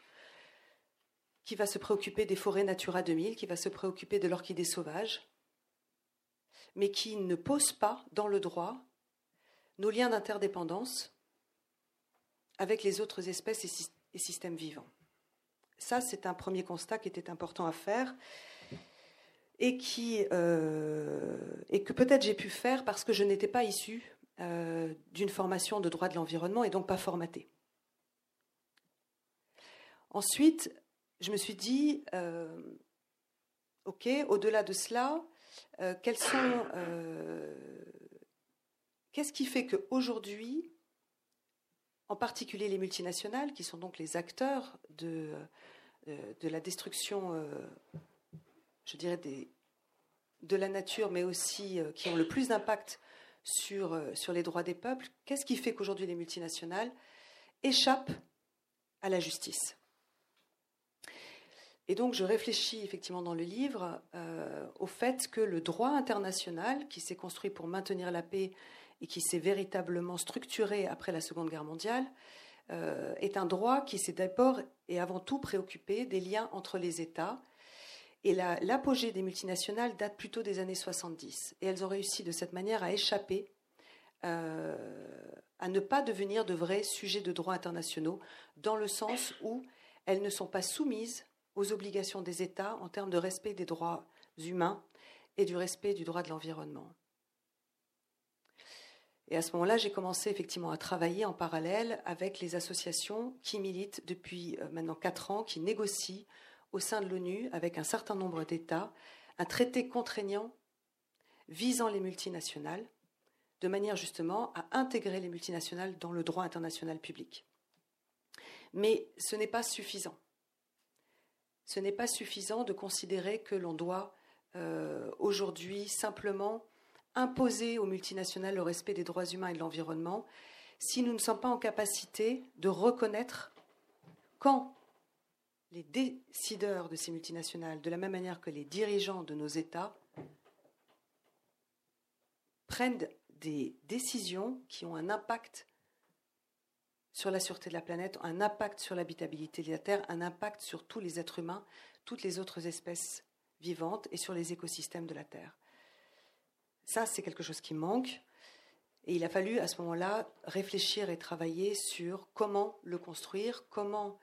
qui va se préoccuper des forêts Natura 2000, qui va se préoccuper de l'orchidée sauvage, mais qui ne pose pas dans le droit nos liens d'interdépendance avec les autres espèces et systèmes vivants. Ça, c'est un premier constat qui était important à faire et, qui, euh, et que peut-être j'ai pu faire parce que je n'étais pas issue euh, d'une formation de droit de l'environnement et donc pas formatée. Ensuite, je me suis dit, euh, OK, au-delà de cela, euh, sont, qu'est-ce qui fait qu'aujourd'hui, en particulier les multinationales, qui sont donc les acteurs de, la destruction, je dirais, de la nature, mais aussi qui ont le plus d'impact sur, sur les droits des peuples, qu'est-ce qui fait qu'aujourd'hui les multinationales échappent à la justice? Et donc je réfléchis effectivement dans le livre au fait que le droit international, qui s'est construit pour maintenir la paix et qui s'est véritablement structuré après la Seconde Guerre mondiale, euh, est un droit qui s'est d'abord et avant tout préoccupé des liens entre les États. Et l'apogée des multinationales date plutôt des années 70. Et elles ont réussi de cette manière à échapper, euh, à ne pas devenir de vrais sujets de droit internationaux, dans le sens où elles ne sont pas soumises aux obligations des États en termes de respect des droits humains et du respect du droit de l'environnement. Et à ce moment-là, j'ai commencé effectivement à travailler en parallèle avec les associations qui militent depuis euh, maintenant quatre ans, qui négocient au sein de l'ONU avec un certain nombre d'États un traité contraignant visant les multinationales, de manière justement à intégrer les multinationales dans le droit international public. Mais ce n'est pas suffisant. Ce n'est pas suffisant de considérer que l'on doit euh, aujourd'hui simplement imposer aux multinationales le respect des droits humains et de l'environnement si nous ne sommes pas en capacité de reconnaître quand les décideurs de ces multinationales, de la même manière que les dirigeants de nos États, prennent des décisions qui ont un impact sur la sûreté de la planète, un impact sur l'habitabilité de la Terre, un impact sur tous les êtres humains, toutes les autres espèces vivantes et sur les écosystèmes de la Terre. Ça, c'est quelque chose qui manque. Et il a fallu à ce moment-là réfléchir et travailler sur comment le construire, comment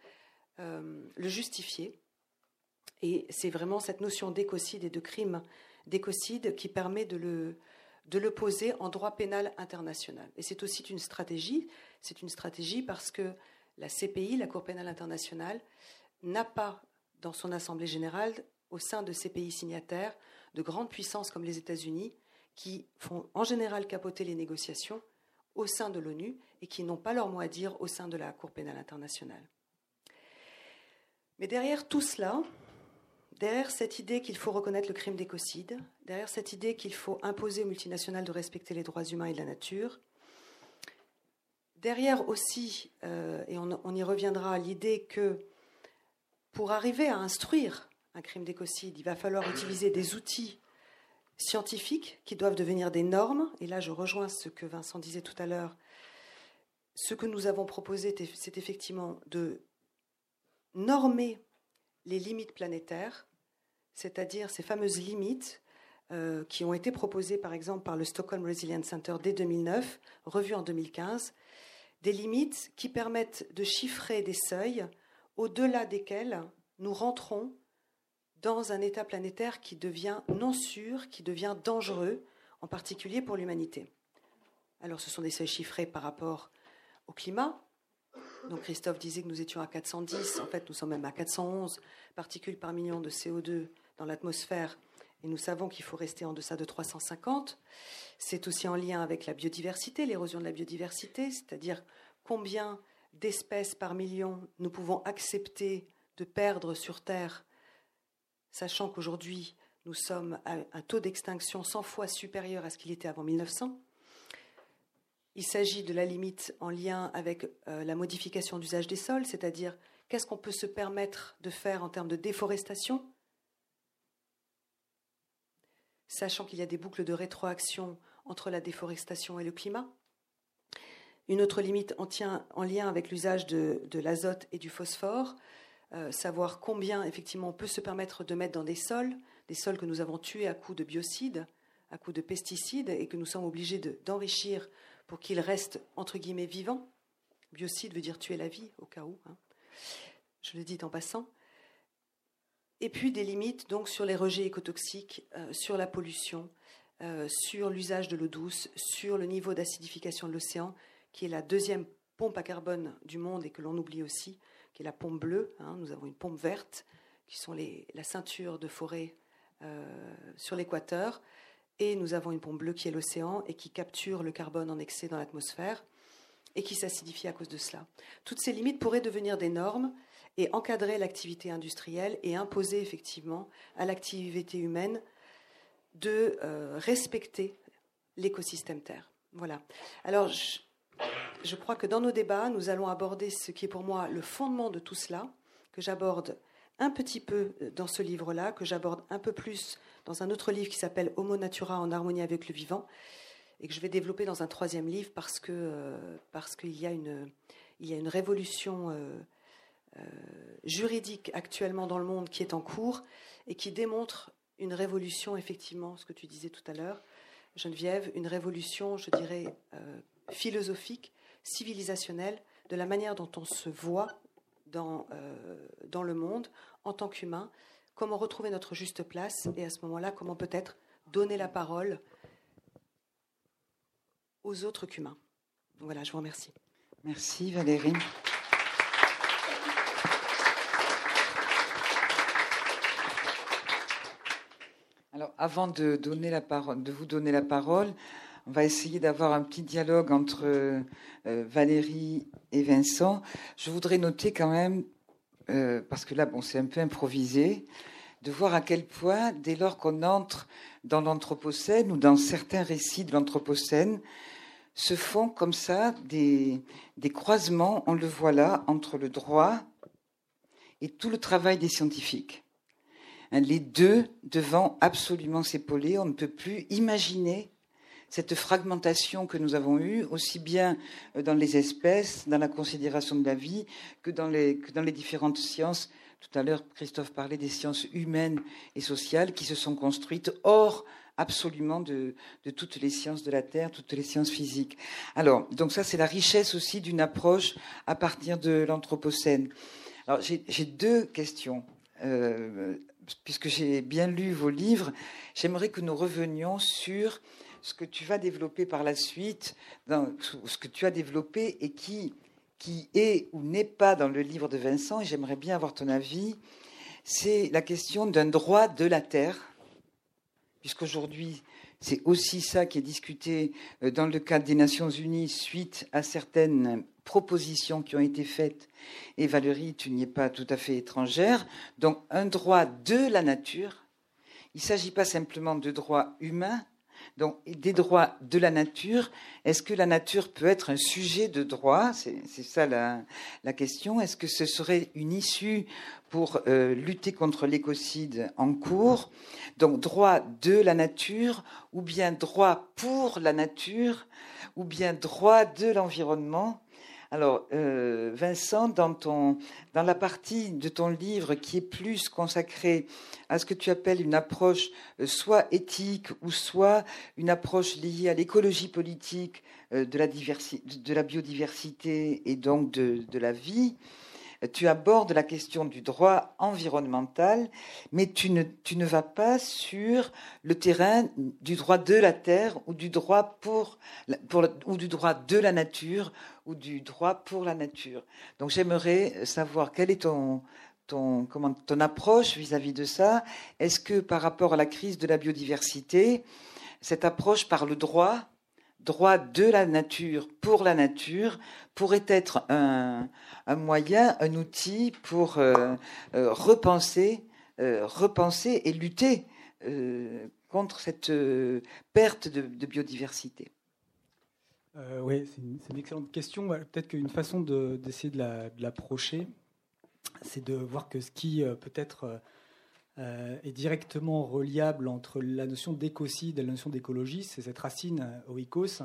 euh, le justifier. Et c'est vraiment cette notion d'écocide et de crime d'écocide qui permet de le, de le poser en droit pénal international. Et c'est aussi une stratégie. C'est une stratégie parce que la CPI, la Cour pénale internationale, n'a pas dans son Assemblée générale, au sein de ces pays signataires, de grandes puissances comme les États-Unis, qui font en général capoter les négociations au sein de l'ONU et qui n'ont pas leur mot à dire au sein de la Cour pénale internationale. Mais derrière tout cela, derrière cette idée qu'il faut reconnaître le crime d'écocide, derrière cette idée qu'il faut imposer aux multinationales de respecter les droits humains et de la nature, derrière aussi, euh, et on, on, y reviendra, l'idée que pour arriver à instruire un crime d'écocide, il va falloir utiliser des outils scientifiques qui doivent devenir des normes. Et là, je rejoins ce que Vincent disait tout à l'heure. Ce que nous avons proposé, c'est effectivement de normer les limites planétaires, c'est-à-dire ces fameuses limites euh, qui ont été proposées par exemple par le Stockholm Resilience Center dès 2009, revues en 2015, des limites qui permettent de chiffrer des seuils au-delà desquels nous rentrons dans un état planétaire qui devient non sûr, qui devient dangereux, en particulier pour l'humanité. Alors ce sont des seuils chiffrés par rapport au climat. Donc Christophe disait que nous étions à 410, en fait nous sommes même à 411 particules par million de CO2 dans l'atmosphère et nous savons qu'il faut rester en deçà de 350. C'est aussi en lien avec la biodiversité, l'érosion de la biodiversité, c'est-à-dire combien d'espèces par million nous pouvons accepter de perdre sur Terre sachant qu'aujourd'hui, nous sommes à un taux d'extinction 100 fois supérieur à ce qu'il était avant 1900. Il s'agit de la limite en lien avec euh, la modification d'usage des sols, c'est-à-dire qu'est-ce qu'on peut se permettre de faire en termes de déforestation, sachant qu'il y a des boucles de rétroaction entre la déforestation et le climat. Une autre limite en, en lien avec l'usage de l'azote et du phosphore, euh, savoir combien effectivement on peut se permettre de mettre dans des sols, des sols que nous avons tués à coups de biocides, à coups de pesticides, et que nous sommes obligés d'enrichir pour qu'ils restent entre guillemets vivants. Biocide veut dire tuer la vie, au cas où. Hein. Je le dis en passant. Et puis des limites donc sur les rejets écotoxiques, euh, sur la pollution, euh, sur l'usage de l'eau douce, sur le niveau d'acidification de l'océan, qui est la deuxième pompe à carbone du monde et que l'on oublie aussi, qui est la pompe bleue. Hein. nous avons une pompe verte, qui sont la ceinture de forêt euh, sur l'équateur. Et nous avons une pompe bleue qui est l'océan et qui capture le carbone en excès dans l'atmosphère et qui s'acidifie à cause de cela. Toutes ces limites pourraient devenir des normes et encadrer l'activité industrielle et imposer effectivement à l'activité humaine de respecter l'écosystème Terre. Voilà. Alors, je, crois que dans nos débats, nous allons aborder ce qui est pour moi le fondement de tout cela, que j'aborde un petit peu dans ce livre-là, que j'aborde un peu plus dans un autre livre qui s'appelle Homo Natura en harmonie avec le vivant, et que je vais développer dans un troisième livre parce que euh, parce qu'il y a une y a une révolution euh, euh, juridique actuellement dans le monde qui est en cours et qui démontre une révolution effectivement, ce que tu disais tout à l'heure, Geneviève, une révolution, je dirais, philosophique, civilisationnelle, de la manière dont on se voit dans, dans le monde en tant qu'humain, comment retrouver notre juste place et à ce moment-là, comment peut-être donner la parole aux autres qu'humains. Voilà, je vous remercie. Merci Valérie. Alors, avant de, vous donner la parole, on va essayer d'avoir un petit dialogue entre euh, Valérie et Vincent. Je voudrais noter quand même, euh, parce que là, bon, c'est un peu improvisé, de voir à quel point, dès lors qu'on entre dans l'Anthropocène ou dans certains récits de l'Anthropocène, se font comme ça des croisements, on le voit là, entre le droit et tout le travail des scientifiques. Hein, les deux devant absolument s'épauler, on ne peut plus imaginer cette fragmentation que nous avons eue, aussi bien euh, dans les espèces, dans la considération de la vie, que dans les, différentes sciences tout à l'heure, Christophe parlait des sciences humaines et sociales qui se sont construites hors absolument de, toutes les sciences de la Terre, toutes les sciences physiques. Alors, donc ça, c'est la richesse aussi d'une approche à partir de l'Anthropocène. Alors, j'ai deux questions. Euh, puisque j'ai bien lu vos livres, j'aimerais que nous revenions sur ce que tu vas développer par la suite, dans ce que tu as développé et qui qui est ou n'est pas dans le livre de Vincent, et j'aimerais bien avoir ton avis, c'est la question d'un droit de la terre, puisqu'aujourd'hui, c'est aussi ça qui est discuté euh, dans le cadre des Nations Unies suite à certaines propositions qui ont été faites. Et Valérie, tu n'y es pas tout à fait étrangère. Donc, un droit de la nature. Il ne s'agit pas simplement de droits humains, donc, des droits de la nature, est-ce que la nature peut être un sujet de droit? C'est ça la, question. Est-ce que ce serait une issue pour euh, lutter contre l'écocide en cours? Donc, droit de la nature, ou bien droit pour la nature, ou bien droit de l'environnement? Alors, euh, Vincent, dans, la partie de ton livre qui est plus consacrée à ce que tu appelles une approche euh, soit éthique ou soit une approche liée à l'écologie politique euh, de, la biodiversité et donc de la vie, tu abordes la question du droit environnemental, mais tu ne, tu ne vas pas sur le terrain du droit de la terre ou du droit pour, pour ou du droit de la nature ou du droit pour la nature. Donc j'aimerais savoir quelle est ton, ton, comment, ton approche vis-à-vis de ça. Est-ce que par rapport à la crise de la biodiversité, cette approche par le droit, droit de la nature pour la nature, pourrait être un, un moyen, un outil pour euh, euh, repenser, euh, repenser et lutter contre cette perte de, biodiversité Oui, c'est une, excellente question. Peut-être qu'une façon d'essayer de, l'approcher, c'est de voir que ce qui peut-être est directement reliable entre la notion d'écocide et la notion d'écologie, c'est cette racine oikos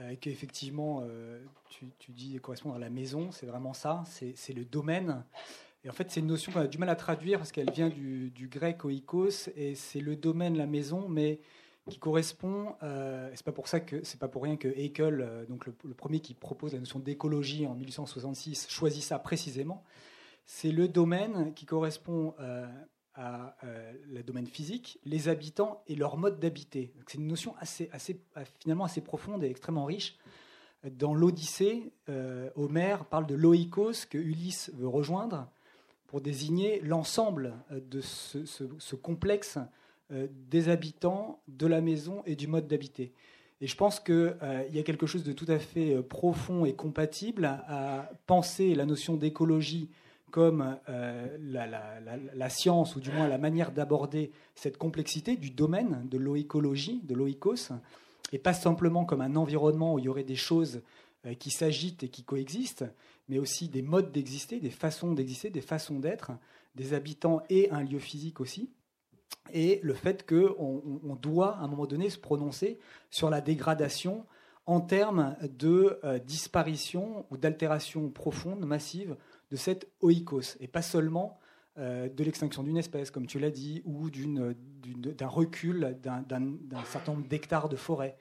euh, qu'effectivement, euh, tu, dis correspondre à la maison, c'est vraiment ça, c'est le domaine. Et en fait, c'est une notion qu'on a du mal à traduire parce qu'elle vient du, grec oikos et c'est le domaine, la maison, mais qui correspond. Euh, c'est pas pour ça que c'est pas pour rien que Haeckel, euh, donc le, premier qui propose la notion d'écologie en 1866, choisit ça précisément. C'est le domaine qui correspond à euh, le domaine physique, les habitants et leur mode d'habiter. C'est une notion assez, assez, finalement assez profonde et extrêmement riche. Dans l'Odyssée, euh, Homère parle de l'oikos que Ulysse veut rejoindre pour désigner l'ensemble de ce, complexe euh, des habitants, de la maison et du mode d'habiter. Et je pense qu'il y a quelque chose de tout à fait profond et compatible à penser la notion d'écologie comme euh, la, science, ou du moins la manière d'aborder cette complexité du domaine de l'oïcologie, de l'oïkos, et pas simplement comme un environnement où il y aurait des choses euh, qui s'agitent et qui coexistent, mais aussi des modes d'exister, des façons d'exister, des façons d'être, des habitants et un lieu physique aussi. Et le fait qu'on on doit, à un moment donné, se prononcer sur la dégradation en termes de euh, disparition ou d'altération profonde, massive de cette oikos, et pas seulement euh, de l'extinction d'une espèce, comme tu l'as dit, ou d'un recul d'un certain nombre d'hectares de forêt.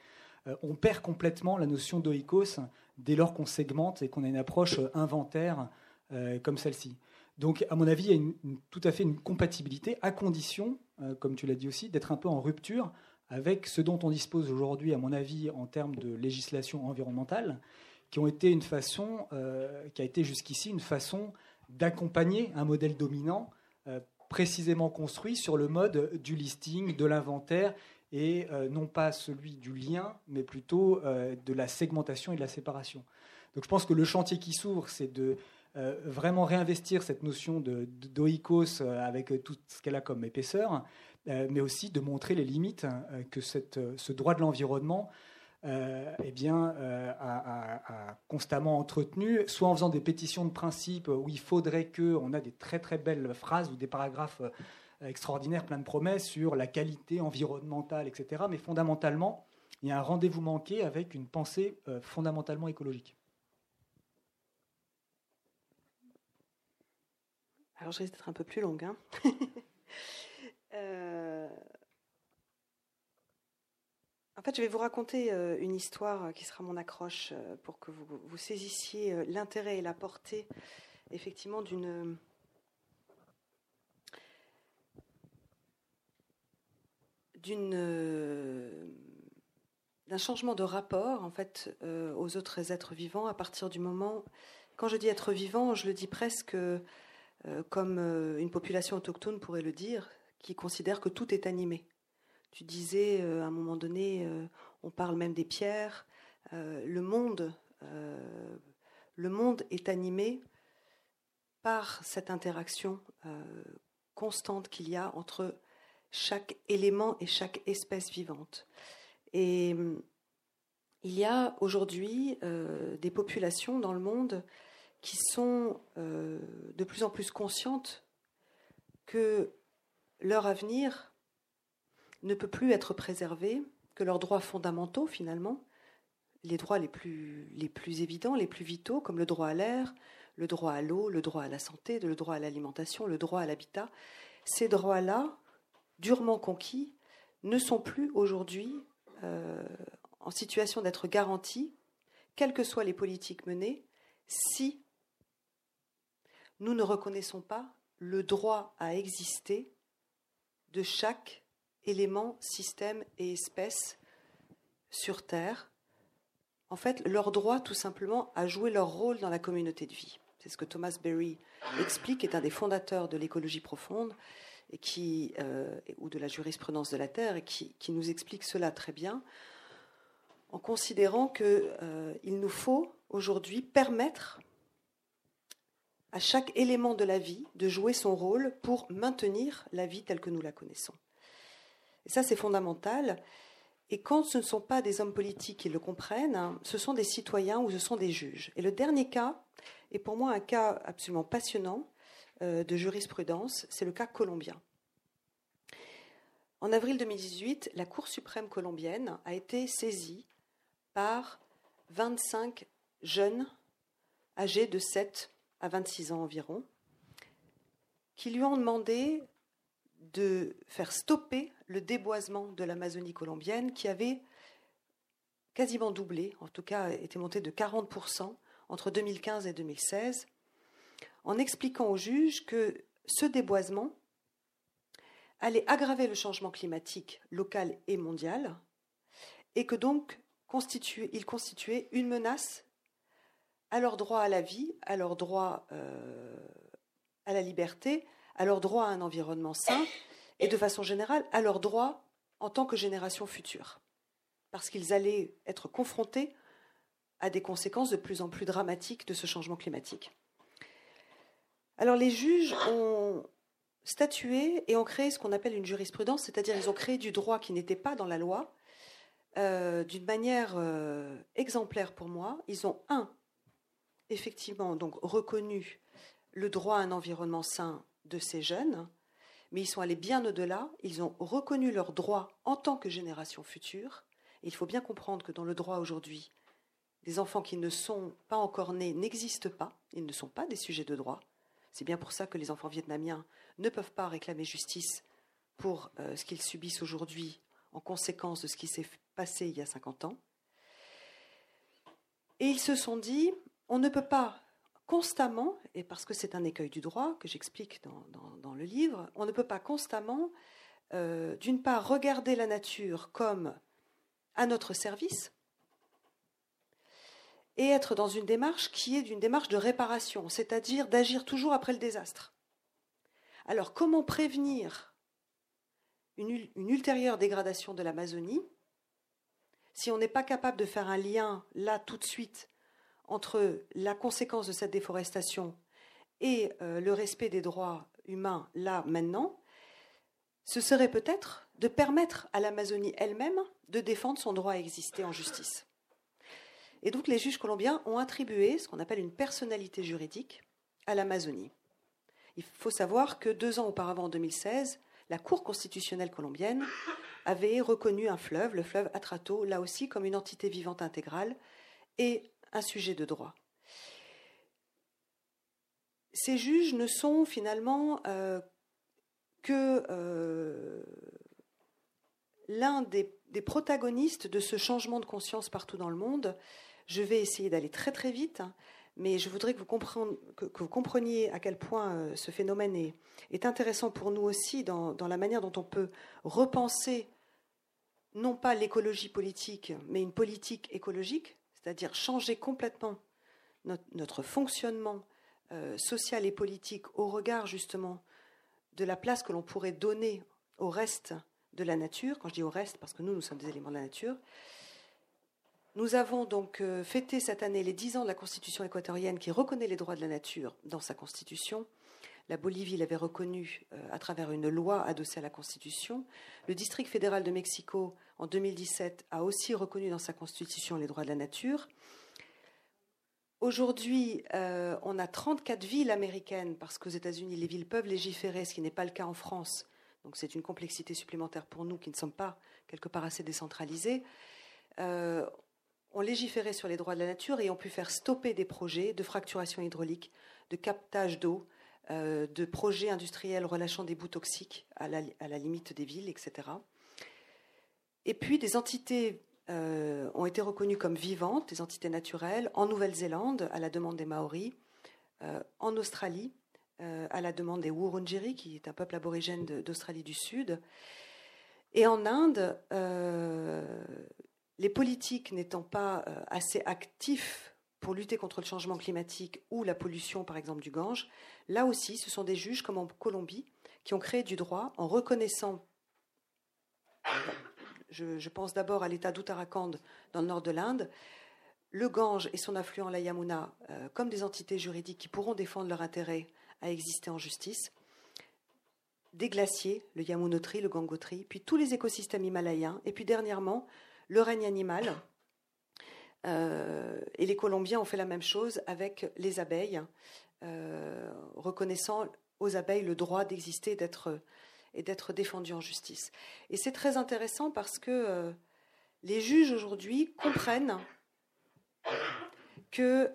Euh, on perd complètement la notion d'oikos dès lors qu'on segmente et qu'on a une approche inventaire euh, comme celle-ci. Donc, à mon avis, il y a tout à fait une compatibilité, à condition, comme tu l'as dit aussi, d'être un peu en rupture avec ce dont on dispose aujourd'hui, à mon avis, en termes de législation environnementale, qui ont été une façon, euh, qui a été jusqu'ici une façon d'accompagner un modèle dominant euh, précisément construit sur le mode du listing, de l'inventaire, et euh, non pas celui du lien, mais plutôt de la segmentation et de la séparation. Donc je pense que le chantier qui s'ouvre, c'est de vraiment réinvestir cette notion d'oikos avec tout ce qu'elle a comme épaisseur, mais aussi de montrer les limites que cette, ce droit de l'environnement euh, eh bien, euh, a, constamment entretenu, soit en faisant des pétitions de principe où il faudrait que, on a des très très belles phrases ou des paragraphes euh, extraordinaires, plein de promesses sur la qualité environnementale, etc. Mais fondamentalement, il y a un rendez-vous manqué avec une pensée fondamentalement écologique. Alors, je risque d'être un peu plus longue. Hein *laughs* En fait, je vais vous raconter euh, une histoire euh, qui sera mon accroche euh, pour que vous, saisissiez l'intérêt et la portée, effectivement, d'une d'un changement de rapport en fait aux autres êtres vivants à partir du moment quand je dis être vivant je le dis presque comme une population autochtone pourrait le dire qui considère que tout est animé tu disais euh, à un moment donné, euh, on parle même des pierres. Euh, le monde, le monde est animé par cette interaction constante qu'il y a entre chaque élément et chaque espèce vivante. Et il y a aujourd'hui des populations dans le monde qui sont de plus en plus conscientes que leur avenir ne peut plus être préservé, que leurs droits fondamentaux, finalement, les droits les plus, évidents, les plus vitaux, comme le droit à l'air, le droit à l'eau, le droit à la santé, le droit à l'alimentation, le droit à l'habitat, ces droits-là, durement conquis, ne sont plus aujourd'hui euh, en situation d'être garantis, quelles que soient les politiques menées, si nous ne reconnaissons pas le droit à exister de chaque éléments, systèmes et espèces sur Terre, en fait, leur droit tout simplement à jouer leur rôle dans la communauté de vie. C'est ce que Thomas Berry explique, est un des fondateurs de l'écologie profonde et qui, euh, ou de la jurisprudence de la Terre, et qui, nous explique cela très bien, en considérant qu'il euh, nous faut aujourd'hui permettre à chaque élément de la vie de jouer son rôle pour maintenir la vie telle que nous la connaissons. Ça, c'est fondamental. Et quand ce ne sont pas des hommes politiques qui le comprennent, hein, ce sont des citoyens ou ce sont des juges. Et le dernier cas est pour moi un cas absolument passionnant euh, de jurisprudence, c'est le cas colombien. En avril 2018, la Cour suprême colombienne a été saisie par 25 jeunes âgés de 7 à 26 ans environ, qui lui ont demandé de faire stopper le déboisement de l'Amazonie colombienne qui avait quasiment doublé, en tout cas était monté de 40% entre 2015 et 2016, en expliquant aux juges que ce déboisement allait aggraver le changement climatique local et mondial et que donc il constituait une menace à leur droit à la vie, à leur droit euh, à la liberté, à leur droit à un environnement sain et de façon générale à leurs droits en tant que génération future. Parce qu'ils allaient être confrontés à des conséquences de plus en plus dramatiques de ce changement climatique. Alors les juges ont statué et ont créé ce qu'on appelle une jurisprudence, c'est-à-dire ils ont créé du droit qui n'était pas dans la loi, euh, d'une manière euh, exemplaire pour moi. Ils ont, un, effectivement, donc reconnu le droit à un environnement sain de ces jeunes, mais ils sont allés bien au-delà. Ils ont reconnu leurs droits en tant que génération future. il faut bien comprendre que dans le droit aujourd'hui, des enfants qui ne sont pas encore nés n'existent pas. Ils ne sont pas des sujets de droit. C'est bien pour ça que les enfants vietnamiens ne peuvent pas réclamer justice pour euh, ce qu'ils subissent aujourd'hui en conséquence de ce qui s'est passé il y a 50 ans. Et ils se sont dit, on ne peut pas constamment, et parce que c'est un écueil du droit que j'explique dans, le livre, on ne peut pas constamment, euh, d'une part, regarder la nature comme à notre service, et être dans une démarche qui est d'une démarche de réparation, c'est-à-dire d'agir toujours après le désastre. Alors comment prévenir une, une ultérieure dégradation de l'Amazonie si on n'est pas capable de faire un lien là tout de suite entre la conséquence de cette déforestation et euh, le respect des droits humains là maintenant, ce serait peut-être de permettre à l'Amazonie elle-même de défendre son droit à exister en justice. Et donc les juges colombiens ont attribué ce qu'on appelle une personnalité juridique à l'Amazonie. Il faut savoir que deux ans auparavant, en 2016, la Cour constitutionnelle colombienne avait reconnu un fleuve, le fleuve Atrato, là aussi comme une entité vivante intégrale, et un sujet de droit. Ces juges ne sont finalement euh, que euh, l'un des, protagonistes de ce changement de conscience partout dans le monde. Je vais essayer d'aller très très vite, hein, mais je voudrais que vous, compreniez à quel point euh, ce phénomène est, intéressant pour nous aussi dans, la manière dont on peut repenser non pas l'écologie politique, mais une politique écologique, c'est-à-dire changer complètement notre, fonctionnement euh, social et politique au regard justement de la place que l'on pourrait donner au reste de la nature. Quand je dis au reste, parce que nous, nous sommes des éléments de la nature. Nous avons donc euh, fêté cette année les dix ans de la Constitution équatorienne qui reconnaît les droits de la nature dans sa Constitution. La Bolivie l'avait reconnu euh, à travers une loi adossée à la Constitution. Le district fédéral de Mexico, en 2017, a aussi reconnu dans sa Constitution les droits de la nature. Aujourd'hui, euh, on a 34 villes américaines, parce qu'aux États-Unis, les villes peuvent légiférer, ce qui n'est pas le cas en France. Donc c'est une complexité supplémentaire pour nous qui ne sommes pas quelque part assez décentralisés. Euh, on légiférait sur les droits de la nature et ont pu faire stopper des projets de fracturation hydraulique, de captage d'eau, euh, de projets industriels relâchant des bouts toxiques à la, limite des villes, etc. Et puis des entités euh, ont été reconnues comme vivantes, des entités naturelles, en Nouvelle-Zélande, à la demande des Maoris, euh, en Australie, à la demande des Wurundjeri, qui est un peuple aborigène d'Australie du Sud, et en Inde, les politiques n'étant pas assez actifs pour lutter contre le changement climatique ou la pollution, par exemple, du Gange, là aussi, ce sont des juges, comme en Colombie, qui ont créé du droit en reconnaissant, je, pense d'abord à l'État d'Uttarakhand, dans le nord de l'Inde, le Gange et son affluent, la Yamuna, euh, comme des entités juridiques qui pourront défendre leur intérêt à exister en justice, des glaciers, le Yamunotri, le Gangotri, puis tous les écosystèmes himalayens, et puis dernièrement, le règne animal, euh, et les Colombiens ont fait la même chose avec les abeilles, euh, reconnaissant aux abeilles le droit d'exister d'être, et d'être défendues en justice. Et c'est très intéressant parce que euh, les juges aujourd'hui comprennent que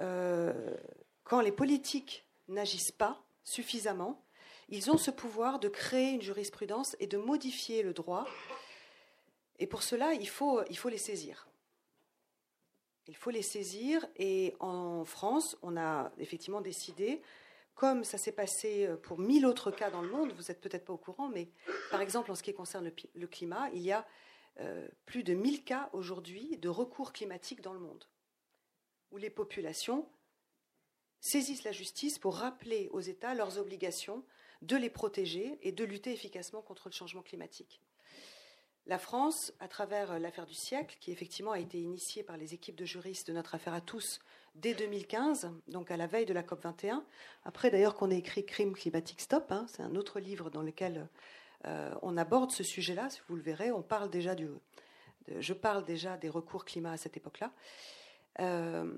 quand les politiques n'agissent pas suffisamment, ils ont ce pouvoir de créer une jurisprudence et de modifier le droit. Et pour cela, il faut, il faut les saisir. Il faut les saisir et en France, on a effectivement décidé, comme ça s'est passé euh, pour mille autres cas dans le monde, vous n'êtes peut-être pas au courant, mais par exemple en ce qui concerne le, climat, il y a euh, plus de 1000 cas aujourd'hui de recours climatique dans le monde, où les populations saisissent la justice pour rappeler aux États leurs obligations de les protéger et de lutter efficacement contre le changement climatique. La France, à travers l'affaire du siècle, qui effectivement a été initiée par les équipes de juristes de notre affaire à tous dès 2015, donc à la veille de la COP 21. Après d'ailleurs qu'on ait écrit Crime climatique stop, hein, c'est un autre livre dans lequel euh, on aborde ce sujet-là. Si vous le verrez, on parle déjà du, je parle déjà des recours climat à cette époque-là. Euh,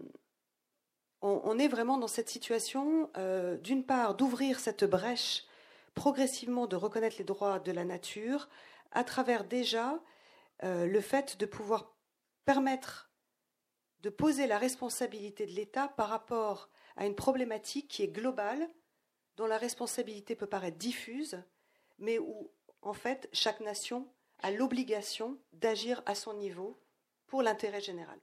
on, est vraiment dans cette situation, euh, d'une part, d'ouvrir cette brèche progressivement, de reconnaître les droits de la nature à travers déjà le fait de pouvoir permettre de poser la responsabilité de l'État par rapport à une problématique qui est globale, dont la responsabilité peut paraître diffuse, mais où, en fait, chaque nation a l'obligation d'agir à son niveau pour l'intérêt général.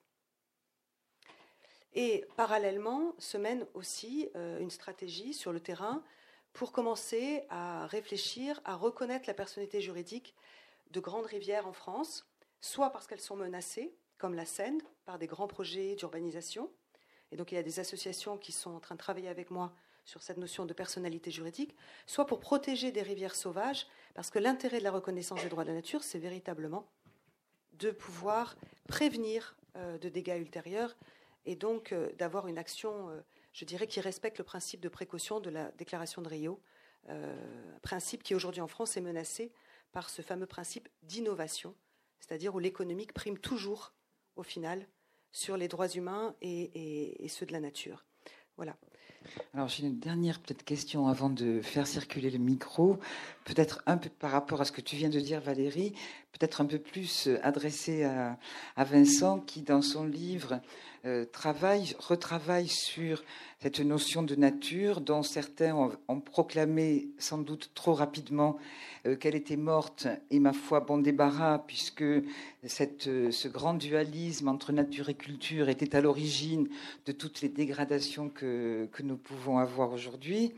Et parallèlement se mène aussi euh, une stratégie sur le terrain pour commencer à réfléchir, à reconnaître la personnalité juridique de grandes rivières en France, soit parce qu'elles sont menacées, comme la Seine, par des grands projets d'urbanisation. Et donc il y a des associations qui sont en train de travailler avec moi sur cette notion de personnalité juridique, soit pour protéger des rivières sauvages, parce que l'intérêt de la reconnaissance des droits de la nature, c'est véritablement de pouvoir prévenir euh, de dégâts ultérieurs et donc euh, d'avoir une action, euh, je dirais, qui respecte le principe de précaution de la déclaration de Rio, principe qui aujourd'hui en France est menacé par ce fameux principe d'innovation, c'est-à-dire où l'économique prime toujours, au final, sur les droits humains et ceux de la nature. Voilà. Alors j'ai une dernière question avant de faire circuler le micro, peut-être un peu par rapport à ce que tu viens de dire Valérie, peut-être un peu plus euh, adressée à, Vincent qui dans son livre euh, travaille, retravaille sur cette notion de nature dont certains ont, proclamé sans doute trop rapidement euh, qu'elle était morte et ma foi bon débarras puisque ce grand dualisme entre nature et culture était à l'origine de toutes les dégradations que nous pouvons avoir aujourd'hui.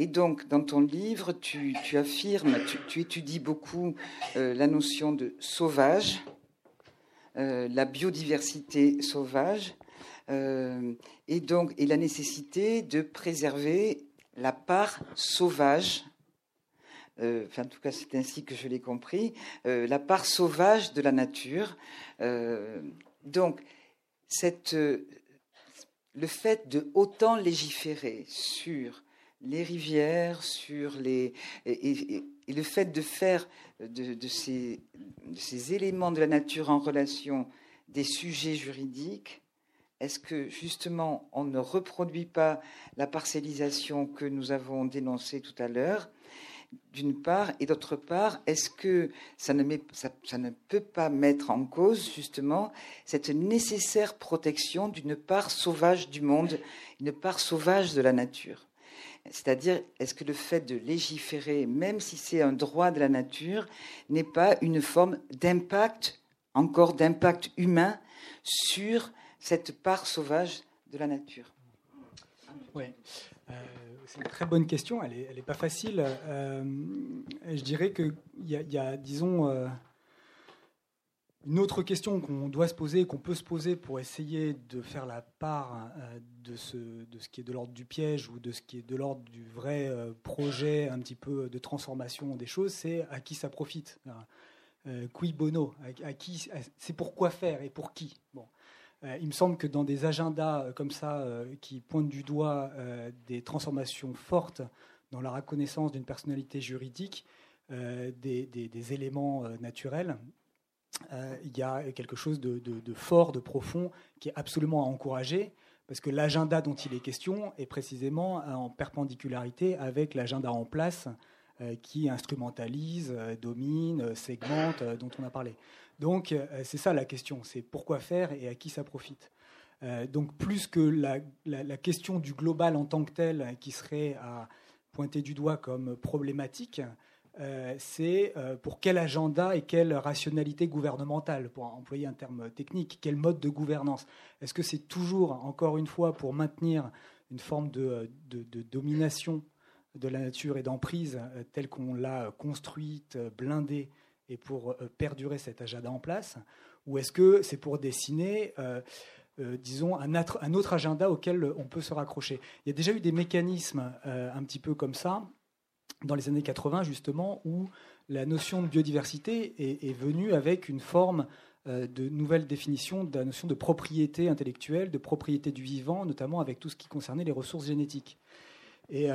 Et donc, dans ton livre, tu, affirmes, tu, étudies beaucoup euh, la notion de sauvage, euh, la biodiversité sauvage, euh, et donc et la nécessité de préserver la part sauvage. enfin, en tout cas, c'est ainsi que je l'ai compris, la part sauvage de la nature. donc, le fait de autant légiférer sur les rivières, sur les et, le fait de faire de, ces, éléments de la nature en relation des sujets juridiques, est-ce que justement on ne reproduit pas la parcellisation que nous avons dénoncée tout à l'heure d'une part, et d'autre part, est-ce que ça ne, ça ne, peut pas mettre en cause justement cette nécessaire protection d'une part sauvage du monde, une part sauvage de la nature? C'est-à-dire, est-ce que le fait de légiférer, même si c'est un droit de la nature, n'est pas une forme d'impact, encore d'impact humain, sur cette part sauvage de la nature? Oui, euh, c'est une très bonne question, elle n'est pas facile. Euh, je dirais qu'il y, y, a, disons, euh, une autre question qu'on doit se poser, qu'on peut se poser pour essayer de faire la part euh, de ce, de ce qui est de l'ordre du piège ou de ce qui est de l'ordre du vrai euh, projet un petit peu de transformation des choses, c'est à qui ça profite. Euh, qui bono à, qui C'est pour quoi faire et pour qui bon. Il me semble que dans des agendas comme ça, qui pointent du doigt des transformations fortes dans la reconnaissance d'une personnalité juridique, des, éléments naturels, il y a quelque chose de, fort, de profond, qui est absolument à encourager, parce que l'agenda dont il est question est précisément en perpendicularité avec l'agenda en place euh, qui instrumentalise, euh, domine, segmente, dont on a parlé. Donc c'est ça la question, c'est pourquoi faire et à qui ça profite. donc plus que la, question du global en tant que tel, qui serait à pointer du doigt comme problématique, euh, c'est euh, pour quel agenda et quelle rationalité gouvernementale, pour employer un terme technique, quel mode de gouvernance? Est-ce que c'est toujours, encore une fois, pour maintenir une forme de, domination de la nature et d'emprise euh, telle qu'on l'a construite, blindée, et pour perdurer cet agenda en place? Ou est-ce que c'est pour dessiner disons, un, autre agenda auquel on peut se raccrocher? Il y a déjà eu des mécanismes un petit peu comme ça dans les années 80, justement, où la notion de biodiversité est, venue avec une forme de nouvelles définitions de la notion de propriété intellectuelle, de propriété du vivant, notamment avec tout ce qui concernait les ressources génétiques. Et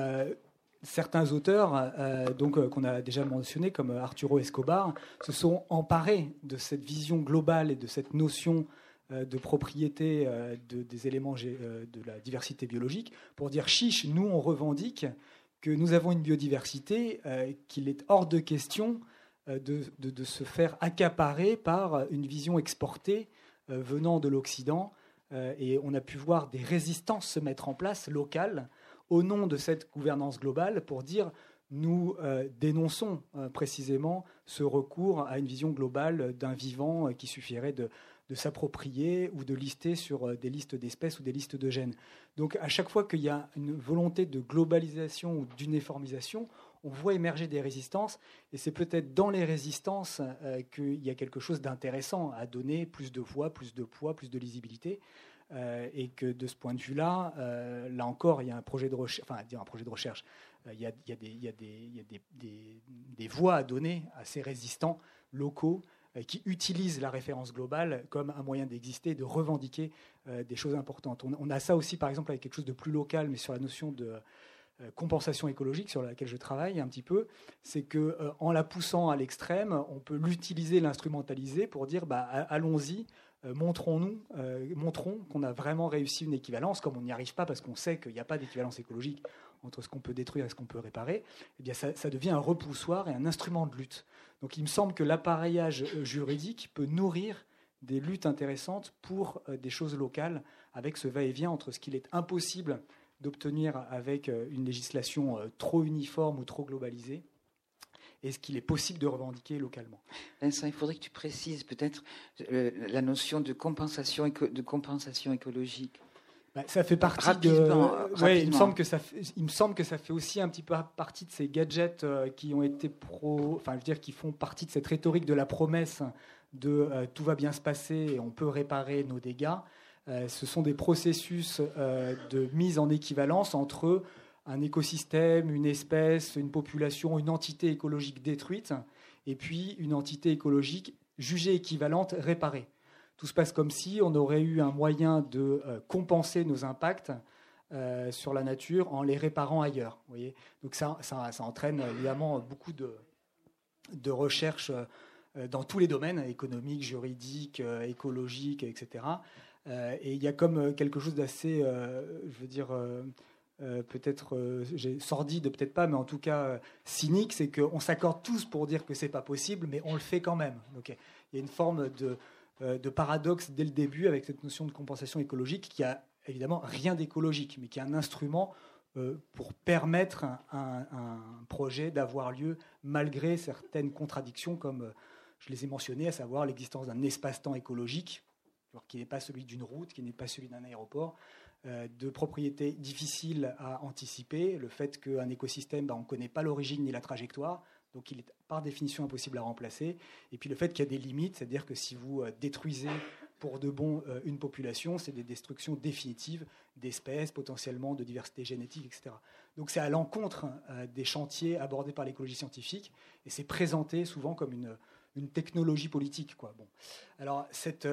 certains auteurs, donc qu'on a déjà mentionné, comme Arturo Escobar, se sont emparés de cette vision globale et de cette notion de propriété des éléments de la diversité biologique pour dire chiche, nous on revendique que nous avons une biodiversité, euh, qu'il est hors de question euh, de, se faire accaparer par une vision exportée euh, venant de l'Occident. et on a pu voir des résistances se mettre en place locales au nom de cette gouvernance globale pour dire nous dénonçons précisément ce recours à une vision globale d'un vivant qui suffirait de, de s'approprier ou de lister sur euh, des listes d'espèces ou des listes de gènes. Donc à chaque fois qu'il y a une volonté de globalisation ou d'uniformisation, on voit émerger des résistances, et c'est peut-être dans les résistances euh, qu'il y a quelque chose d'intéressant à donner, plus de voix, plus de poids, plus de lisibilité, euh, et que de ce point de vue-là, là encore, il y a un projet de recherche, enfin, dire un projet de recherche, il y a, des, voix à donner à ces résistants locaux qui utilisent la référence globale comme un moyen d'exister, de revendiquer euh, des choses importantes. On, a ça aussi, par exemple, avec quelque chose de plus local, mais sur la notion de euh, compensation écologique sur laquelle je travaille un petit peu, c'est que en la poussant à l'extrême, on peut l'utiliser, l'instrumentaliser pour dire bah, allons-y, montrons-nous, montrons qu'on a vraiment réussi une équivalence, comme on n'y arrive pas parce qu'on sait qu'il n'y a pas d'équivalence écologique entre ce qu'on peut détruire et ce qu'on peut réparer, eh bien ça, devient un repoussoir et un instrument de lutte. Donc il me semble que l'appareillage euh, juridique peut nourrir des luttes intéressantes pour euh, des choses locales, avec ce va-et-vient entre ce qu'il est impossible d'obtenir avec euh, une législation trop uniforme ou trop globalisée et ce qu'il est possible de revendiquer localement. Vincent, il faudrait que tu précises peut-être la notion de compensation, de compensation écologique. Bah, ça fait partie de. Ouais, il me semble que ça. Fait, il me semble que ça fait aussi un petit peu partie de ces gadgets euh, qui ont été pro. Enfin, je veux dire, qui font partie de cette rhétorique de la promesse de euh, tout va bien se passer et on peut réparer nos dégâts. Euh, ce sont des processus de mise en équivalence entre un écosystème, une espèce, une population, une entité écologique détruite, et puis une entité écologique jugée équivalente réparée tout se passe comme si on aurait eu un moyen de euh, compenser nos impacts euh, sur la nature en les réparant ailleurs. Vous voyez Donc ça, ça, entraîne évidemment beaucoup de, recherches euh, dans tous les domaines, économiques, juridiques, écologiques, etc. et il y a comme quelque chose d'assez, je veux dire, peut-être sordide, peut-être pas, mais en tout cas cynique, c'est qu'on s'accorde tous pour dire que c'est pas possible, mais on le fait quand même. Donc il y a une forme de euh, de paradoxe dès le début avec cette notion de compensation écologique qui a évidemment rien d'écologique, mais qui est un instrument euh, pour permettre un, projet d'avoir lieu malgré certaines contradictions, comme euh, je les ai mentionnées, à savoir l'existence d'un espace-temps écologique, qui n'est pas celui d'une route, qui n'est pas celui d'un aéroport, de propriétés difficiles à anticiper, le fait qu'un écosystème, bah, on ne connaît pas l'origine ni la trajectoire, donc il est par définition impossible à remplacer. Et puis le fait qu'il y a des limites, c'est-à-dire que si vous euh, détruisez pour de bon euh, une population, c'est des destructions définitives d'espèces, potentiellement de diversité génétique, etc. Donc c'est à l'encontre euh, des chantiers abordés par l'écologie scientifique, et c'est présenté souvent comme une, technologie politique. Alors cette,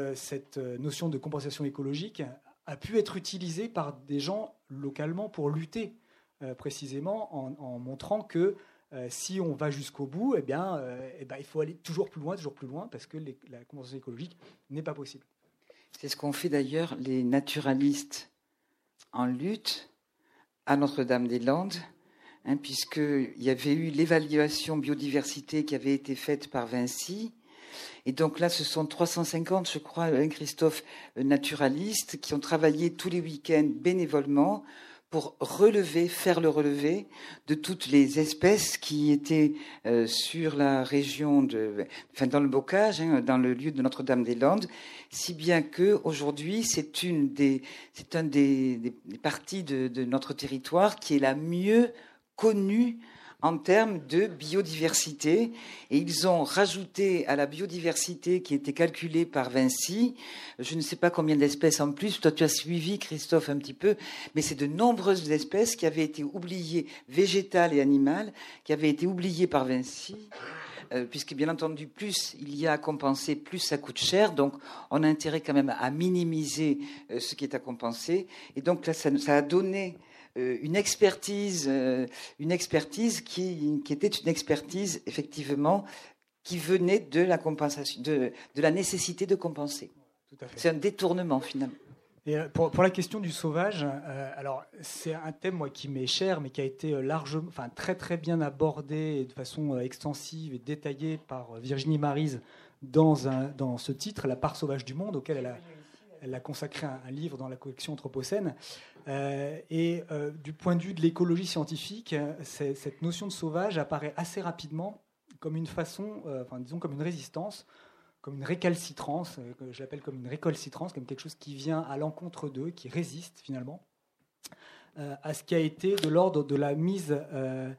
notion de compensation écologique a pu être utilisée par des gens localement pour lutter précisément en, en montrant que euh, si on va jusqu'au bout, eh bien, euh, eh ben, il faut aller toujours plus loin, toujours plus loin, parce que la convention écologique n'est pas possible. C'est ce qu'ont fait d'ailleurs les naturalistes en lutte à Notre-Dame-des-Landes, hein, puisqu'il y avait eu l'évaluation biodiversité qui avait été faite par Vinci. Et donc là, ce sont 350, je crois, hein, Christophe, euh, naturalistes qui ont travaillé tous les week-ends bénévolement pour relever, faire le relevé de toutes les espèces qui étaient euh, sur la région de, enfin dans le bocage, hein, dans le lieu de Notre-Dame-des-Landes, si bien que aujourd'hui c'est une des, c'est un des, des, parties de, de, notre territoire qui est la mieux connue en termes de biodiversité. Et ils ont rajouté à la biodiversité qui était calculée par Vinci, je ne sais pas combien d'espèces en plus, toi tu as suivi Christophe un petit peu, mais c'est de nombreuses espèces qui avaient été oubliées, végétales et animales, qui avaient été oubliées par Vinci. euh, puisque bien entendu, plus il y a à compenser, plus ça coûte cher. Donc, on a intérêt quand même à minimiser euh, ce qui est à compenser. Et donc là, ça, a donné une expertise, une expertise qui, était une expertise effectivement qui venait de la compensation, de, de la nécessité de compenser. C'est un détournement finalement. Et euh, pour, pour, la question du sauvage, euh, alors c'est un thème moi qui m'est cher, mais qui a été euh, largement, enfin très très bien abordé de façon extensive et détaillée par Virginie Marise dans, un, dans ce titre, La part sauvage du monde, auquel elle a, elle a consacré un, livre dans la collection Anthropocène. et du point de vue de l'écologie scientifique, cette notion de sauvage apparaît assez rapidement comme une façon, enfin disons comme une résistance comme une récalcitrance, euh, que j'appelle comme une récalcitrance, comme quelque chose qui vient à l'encontre d'eux, qui résiste finalement euh, à ce qui a été de l'ordre de la mise euh,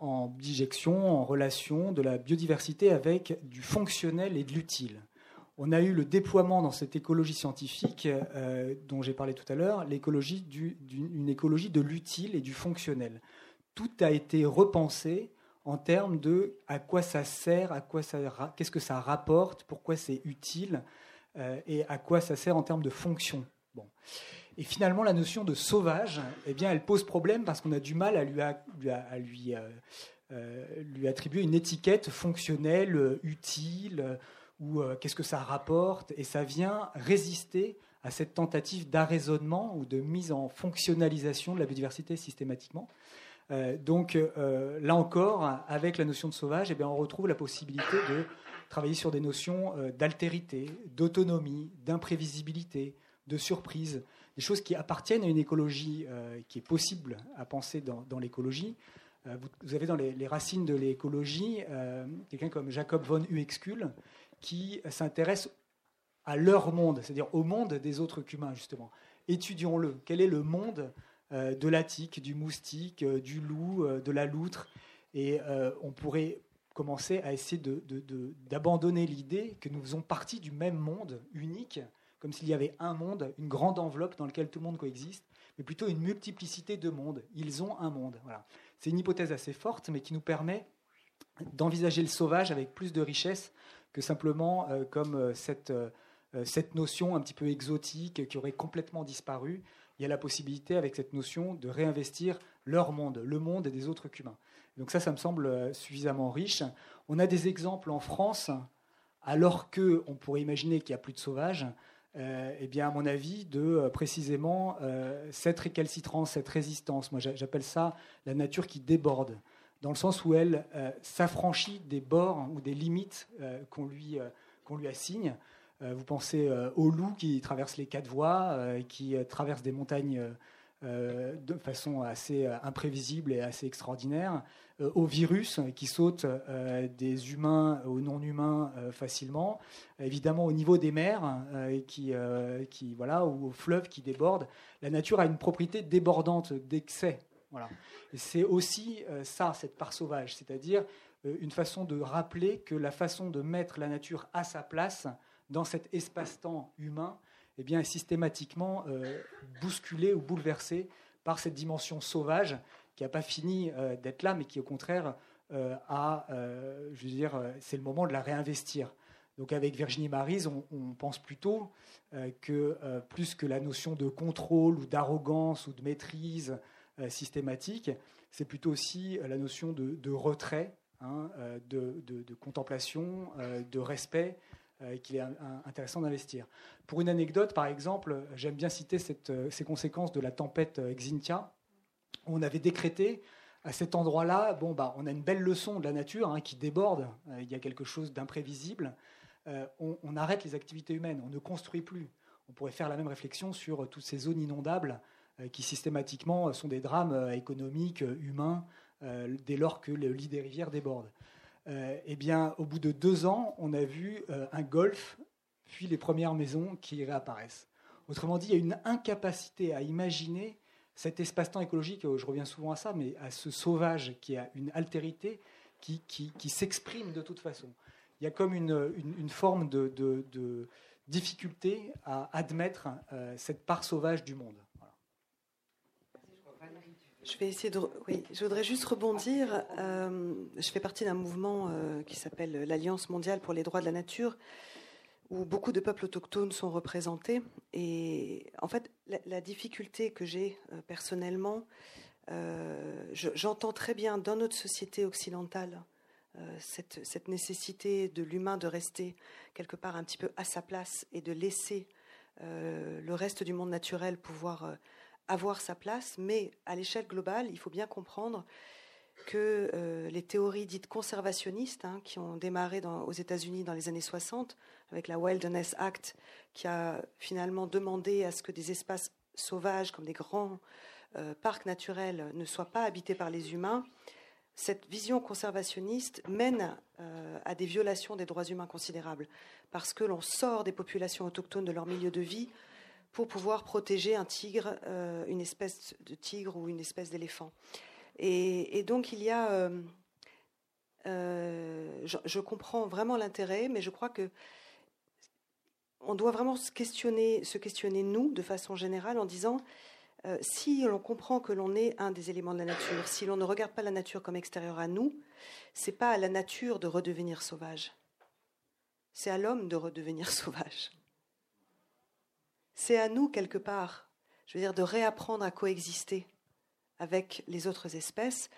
en bijection, en relation de la biodiversité avec du fonctionnel et de l'utile. On a eu le déploiement dans cette écologie scientifique dont j'ai parlé tout à l'heure, l'écologie d'une écologie de l'utile et du fonctionnel. Tout a été repensé en termes de à quoi ça sert, à quoi ça, qu'est-ce que ça rapporte, pourquoi c'est utile euh, et à quoi ça sert en termes de fonction. Bon. Et finalement, la notion de sauvage, eh bien, elle pose problème parce qu'on a du mal à lui, euh, euh, lui, attribuer une étiquette fonctionnelle, utile, ou qu'est-ce que ça rapporte, et ça vient résister à cette tentative d'arraisonnement ou de mise en fonctionnalisation de la biodiversité systématiquement. Euh, donc euh, là encore, avec la notion de sauvage, eh bien, on retrouve la possibilité de travailler sur des notions euh, d'altérité, d'autonomie, d'imprévisibilité, de surprise, des choses qui appartiennent à une écologie qui est possible à penser dans, l'écologie. Vous, avez dans les, racines de l'écologie quelqu'un comme Jacob von Uexküll qui s'intéresse à leur monde, c'est-à-dire au monde des autres humains, justement. Étudions-le. Quel est le monde euh, de l'attique, du moustique, euh, du loup, euh, de la loutre? Et on pourrait commencer à essayer d'abandonner l'idée que nous faisons partie du même monde unique, comme s'il y avait un monde, une grande enveloppe dans laquelle tout le monde coexiste, mais plutôt une multiplicité de mondes. Ils ont un monde. Voilà. C'est une hypothèse assez forte, mais qui nous permet d'envisager le sauvage avec plus de richesse que simplement comme cette, cette notion un petit peu exotique qui aurait complètement disparu il y a la possibilité, avec cette notion, de réinvestir leur monde, le monde des autres humains. Donc ça, ça me semble euh, suffisamment riche. On a des exemples en France, alors que on pourrait imaginer qu'il n'y a plus de sauvages. Euh, eh bien, à mon avis, de euh, précisément cette récalcitrance, cette résistance. Moi, j'appelle ça la nature qui déborde, dans le sens où elle s'affranchit des bords ou des limites qu'on lui, qu'on lui assigne. Euh, vous pensez euh, aux loups qui traversent les quatre voies, euh, qui traversent des montagnes de façon assez imprévisible et assez extraordinaire, aux virus qui sautent des humains aux non-humains facilement, évidemment au niveau des mers qui, qui, voilà, ou aux fleuves qui débordent. La nature a une propriété débordante d'excès. C'est aussi ça, cette part sauvage, c'est-à-dire une façon de rappeler que la façon de mettre la nature à sa place dans cet espace-temps humain, eh bien, est systématiquement euh, bousculé ou bouleversé par cette dimension sauvage qui n'a pas fini euh, d'être là, mais qui au contraire euh, a, je veux dire, c'est le moment de la réinvestir. Donc avec Virginie Marise, on, pense plutôt que plus que la notion de contrôle ou d'arrogance ou de maîtrise systématique, c'est plutôt aussi la notion de, retrait, hein, de, de, contemplation, de respect euh, qu'il est intéressant d'investir. Pour une anecdote, par exemple, j'aime bien citer euh, ces conséquences de la tempête euh, Xintia. On avait décrété à cet endroit-là, bon, bah, on a une belle leçon de la nature hein, qui déborde, il y a quelque chose d'imprévisible. on, arrête les activités humaines, on ne construit plus. On pourrait faire la même réflexion sur toutes ces zones inondables qui systématiquement sont des drames économiques, humains, dès lors que le lit des rivières déborde. Euh, eh bien, au bout de deux ans, on a vu euh, un golf, puis les premières maisons qui réapparaissent. Autrement dit, il y a une incapacité à imaginer cet espace-temps écologique, je reviens souvent à ça, mais à ce sauvage qui a une altérité qui, qui, s'exprime de toute façon. Il y a comme une, une, forme de, de, difficulté à admettre euh, cette part sauvage du monde. Je voudrais juste rebondir. Euh, je fais partie d'un mouvement euh, qui s'appelle l'Alliance mondiale pour les droits de la nature, où beaucoup de peuples autochtones sont représentés. Et en fait, la, difficulté que j'ai euh, personnellement, j'entends très bien dans notre société occidentale cette, nécessité de l'humain de rester quelque part un petit peu à sa place et de laisser le reste du monde naturel pouvoir avoir sa place, mais à l'échelle globale, il faut bien comprendre que euh, les théories dites conservationnistes, hein, qui ont démarré aux États-Unis dans les années 60, avec la Wilderness Act, qui a finalement demandé à ce que des espaces sauvages, comme des grands euh, parcs naturels, ne soient pas habités par les humains, cette vision conservationniste mène euh, à des violations des droits humains considérables, parce que l'on sort des populations autochtones de leur milieu de vie pour pouvoir protéger un tigre, euh, une espèce de tigre ou une espèce d'éléphant. Et, donc il y a, euh, euh, je, comprends vraiment l'intérêt, mais je crois que on doit vraiment se questionner, se questionner nous, de façon générale, en disant si l'on comprend que l'on est un des éléments de la nature, si l'on ne regarde pas la nature comme extérieure à nous, c'est pas à la nature de redevenir sauvage, c'est à l'homme de redevenir *laughs* sauvage c'est à nous, quelque part, je veux dire, de réapprendre à coexister avec les autres espèces.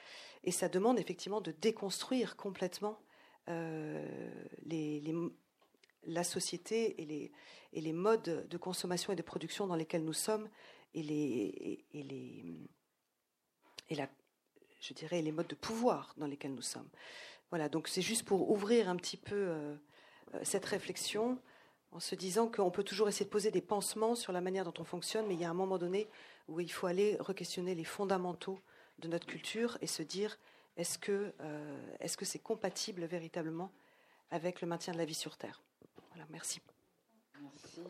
Et ça demande effectivement de déconstruire complètement euh, la société et les, modes de consommation et de production dans lesquels nous sommes et les, et, les, et la, je dirais, les modes de pouvoir dans lesquels nous sommes. Voilà, donc c'est juste pour ouvrir un petit peu euh, euh, cette réflexion en se disant qu'on peut toujours essayer de poser des pansements sur la manière dont on fonctionne, mais il y a un moment donné où il faut aller re-questionner les fondamentaux de notre culture et se dire est-ce que euh, est-ce que c'est compatible véritablement avec le maintien de la vie sur Terre? Voilà, merci. Merci.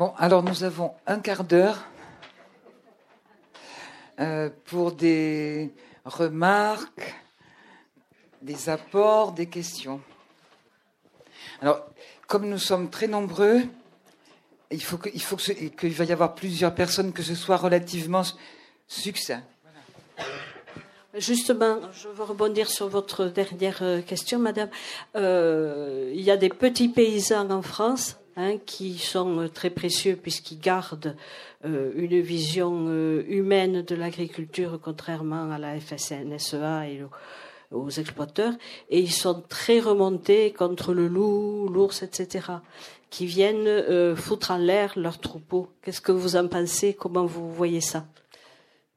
Bon, alors nous avons un quart d'heure euh, pour des remarques, des apports, des questions. Alors, comme nous sommes très nombreux, il faut qu'il va y avoir plusieurs personnes, que ce soit relativement succinct. Justement, je veux rebondir sur votre dernière euh, question, Madame. Euh, il y a des petits paysans en France hein, qui sont euh, très précieux puisqu'ils gardent euh, une vision euh, humaine de l'agriculture, contrairement à la FSNSEA et aux exploiteurs, et ils sont très remontés contre le loup, l'ours, etc., qui viennent foutre en l'air leurs troupeaux. Qu'est-ce que vous en pensez? Comment vous voyez ça?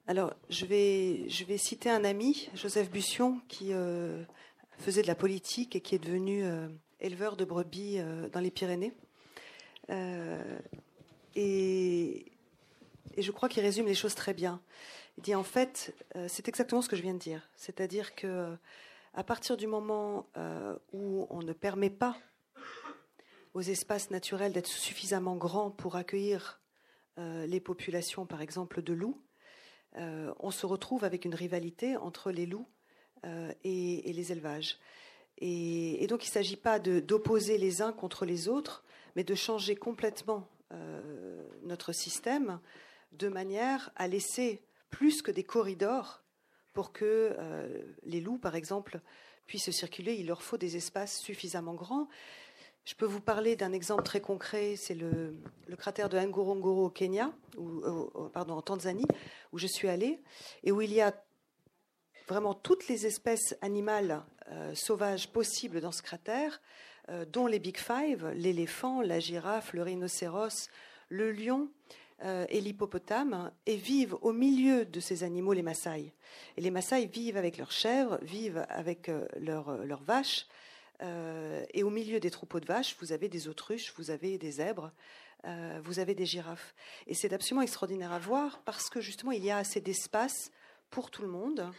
Alors, je vais, je vais citer un ami, Joseph Bussion, qui faisait de la politique et qui est devenu éleveur de brebis dans les Pyrénées. Et et je crois qu'il résume les choses très bien. Il dit en fait, euh, c'est exactement ce que je viens de dire. C'est-à-dire que à partir du moment euh, où on ne permet pas aux espaces naturels d'être suffisamment grands pour accueillir euh, les populations, par exemple, de loups, on se retrouve avec une rivalité entre les loups et, les élevages. Et, donc il ne s'agit pas d'opposer les uns contre les autres, mais de changer complètement notre système de manière à laisser plus que des corridors pour que euh, les loups, par exemple, puissent circuler. Il leur faut des espaces suffisamment grands. Je peux vous parler d'un exemple très concret, c'est le, cratère de Ngorongoro au Kenya, pardon, en Tanzanie, où je suis allée, et où il y a vraiment toutes les espèces animales euh, sauvages possibles dans ce cratère, euh, dont les Big Five, l'éléphant, la girafe, le rhinocéros, le lion, euh, et l'hippopotame et vivent au milieu de ces animaux, les Maasai. Et les Maasai vivent avec leurs chèvres, vivent avec euh, euh, leurs vaches. et au milieu des troupeaux de vaches, vous avez des autruches, vous avez des zèbres, vous avez des girafes. Et c'est absolument extraordinaire à voir parce que justement, il y a assez d'espace pour tout le monde.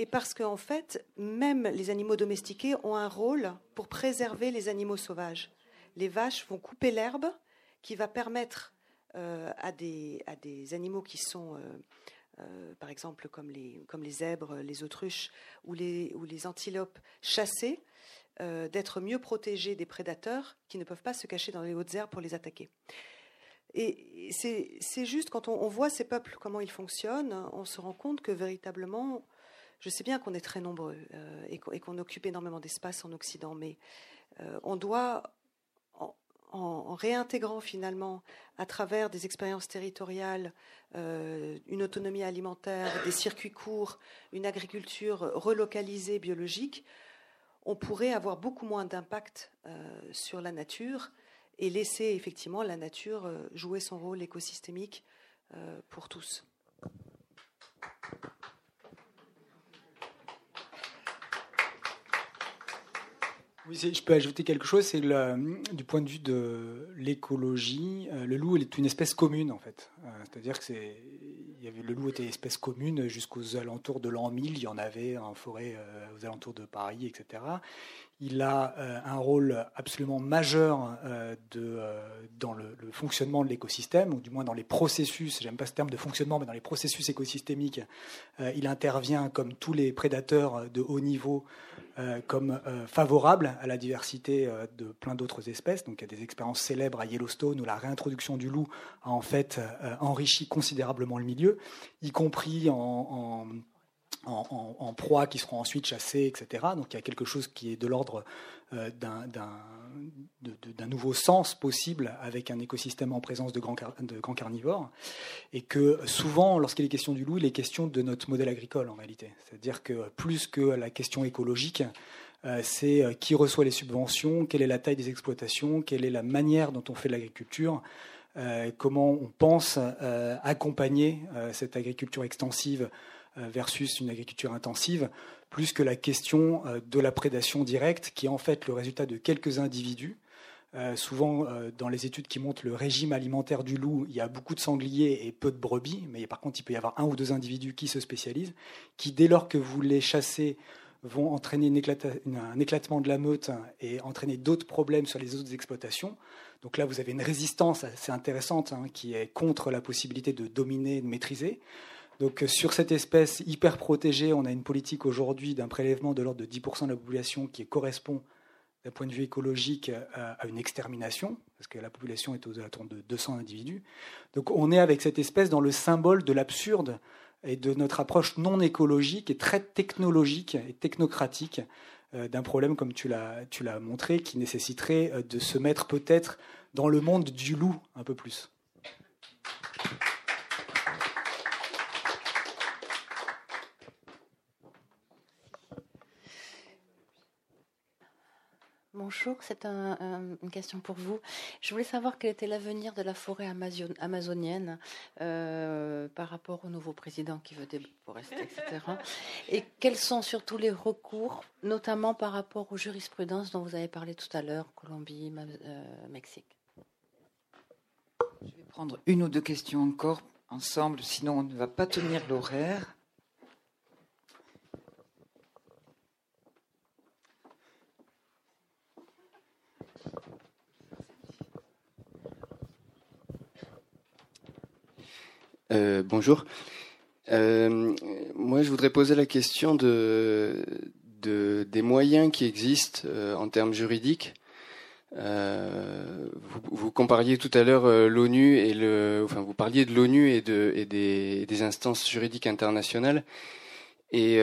Et parce qu'en fait, même les animaux domestiqués ont un rôle pour préserver les animaux sauvages. Les vaches vont couper l'herbe qui va permettre euh, à, des, à des animaux qui sont, euh, euh, par exemple, comme les, comme les zèbres, les autruches ou les, ou les antilopes chassées, d'être mieux protégés des prédateurs qui ne peuvent pas se cacher dans les hautes herbes pour les attaquer. Et c'est juste quand on, voit ces peuples, comment ils fonctionnent, on se rend compte que véritablement, je sais bien qu'on est très nombreux et qu'on occupe énormément d'espace en Occident, mais on doit en, réintégrant finalement à travers des expériences territoriales euh, une autonomie alimentaire, des circuits courts, une agriculture relocalisée biologique, on pourrait avoir beaucoup moins d'impact euh, sur la nature et laisser effectivement la nature euh, jouer son rôle écosystémique pour tous. Oui, je peux ajouter quelque chose. C'est du point de vue de l'écologie, euh, le loup est une espèce commune en fait. Euh, c'est-à-dire que c'est, il y avait, le loup était espèce commune jusqu'aux alentours de l'an 1000. Il y en avait en forêt euh, aux alentours de Paris, etc. Il a un rôle absolument majeur de, dans le, fonctionnement de l'écosystème, ou du moins dans les processus. J'aime pas ce terme de fonctionnement, mais dans les processus écosystémiques, il intervient comme tous les prédateurs de haut niveau euh, comme euh, favorable à la diversité euh, de plein d'autres espèces. Donc il y a des expériences célèbres à Yellowstone où la réintroduction du loup a en fait enrichi considérablement le milieu, y compris en, proie qui seront ensuite chassées, etc. Donc il y a quelque chose qui est de l'ordre euh, d'un nouveau sens possible avec un écosystème en présence de grands, de grands carnivores. Et que souvent, lorsqu'il est question du loup, il est question de notre modèle agricole en réalité. C'est-à-dire que plus que la question écologique, euh, c'est euh, qui reçoit les subventions, quelle est la taille des exploitations, quelle est la manière dont on fait l'agriculture. comment on pense accompagner cette agriculture extensive euh, versus une agriculture intensive, plus que la question euh, de la prédation directe, qui est en fait le résultat de quelques individus. Euh, souvent, dans les études qui montrent le régime alimentaire du loup, il y a beaucoup de sangliers et peu de brebis, mais par contre, il peut y avoir un ou deux individus qui se spécialisent, qui, dès lors que vous les chassez, vont entraîner un éclatement de la meute et entraîner d'autres problèmes sur les autres exploitations. Donc là, vous avez une résistance assez intéressante hein, qui est contre la possibilité de dominer, de maîtriser. Donc euh, sur cette espèce hyper protégée, on a une politique aujourd'hui d'un prélèvement de l'ordre de 10% de la population qui correspond d'un point de vue écologique euh, à une extermination, parce que la population est aux alentours de 200 individus. Donc on est avec cette espèce dans le symbole de l'absurde et de notre approche non écologique et très technologique et technocratique euh, d'un problème comme tu l'as montré, qui nécessiterait de se mettre peut-être dans le monde du loup un peu plus. Bonjour, c'est une question pour vous. Je voulais savoir quel était l'avenir de la forêt amazonienne euh, par rapport au nouveau président qui veut déforester, etc. Et quels sont surtout les recours, notamment par rapport aux jurisprudences dont vous avez parlé tout à l'heure, Colombie, euh, Mexique? Je vais prendre une ou deux questions encore ensemble, sinon on ne va pas tenir l'horaire. Euh, bonjour. Euh, moi, je voudrais poser la question de, des moyens qui existent euh, en termes juridiques. Vous, compariez tout à l'heure l'ONU et le, enfin, vous parliez de l'ONU et, de, et des, instances juridiques internationales. Et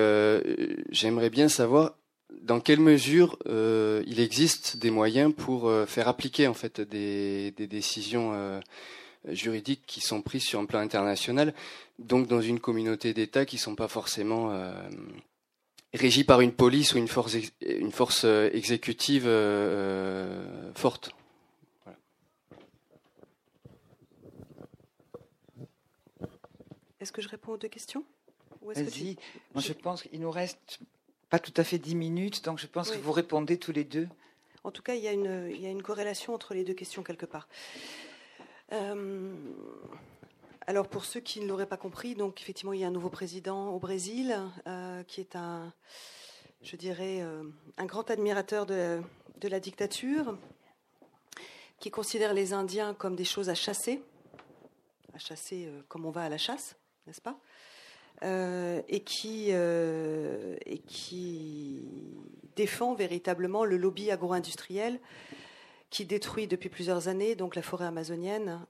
j'aimerais bien savoir dans quelle mesure il existe des moyens pour faire appliquer en fait des décisions juridiques qui sont prises sur un plan international, donc dans une communauté d'États qui ne sont pas forcément euh, régis par une police ou une force, une force euh, exécutive euh, forte. Est-ce que je réponds aux deux questions? Vas-y. Moi, je pense qu'il nous reste pas tout à fait dix minutes, donc je pense que vous répondez tous les deux. En tout cas, il y, a une, il y a une corrélation entre les deux questions quelque part. Euh, alors pour ceux qui ne l'auraient pas compris, donc effectivement il y a un nouveau président au Brésil euh, qui est un, je dirais, euh, un grand admirateur de, la dictature, qui considère les Indiens comme des choses à chasser, à chasser comme on va à la chasse, n'est-ce pas? Et, qui, et qui défend véritablement le lobby agro-industriel qui détruit depuis plusieurs années donc la forêt amazonienne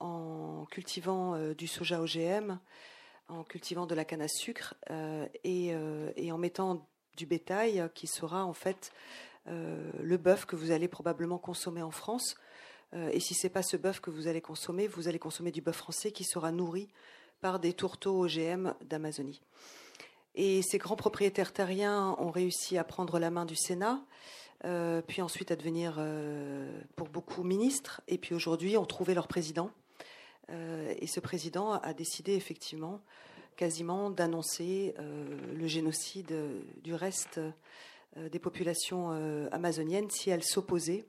en cultivant du soja OGM, en cultivant de la canne à sucre et, et, en mettant du bétail qui sera en fait le bœuf que vous allez probablement consommer en France euh, et si c'est pas ce bœuf que vous allez consommer, vous allez consommer du bœuf français qui sera nourri par des tourteaux OGM d'Amazonie. Et ces grands propriétaires terriens ont réussi à prendre la main du Sénat, euh, puis ensuite à devenir, euh, pour beaucoup, ministres, et puis aujourd'hui ont trouvé leur président. et ce président a décidé effectivement, quasiment, d'annoncer le génocide du reste des populations amazoniennes si elles s'opposaient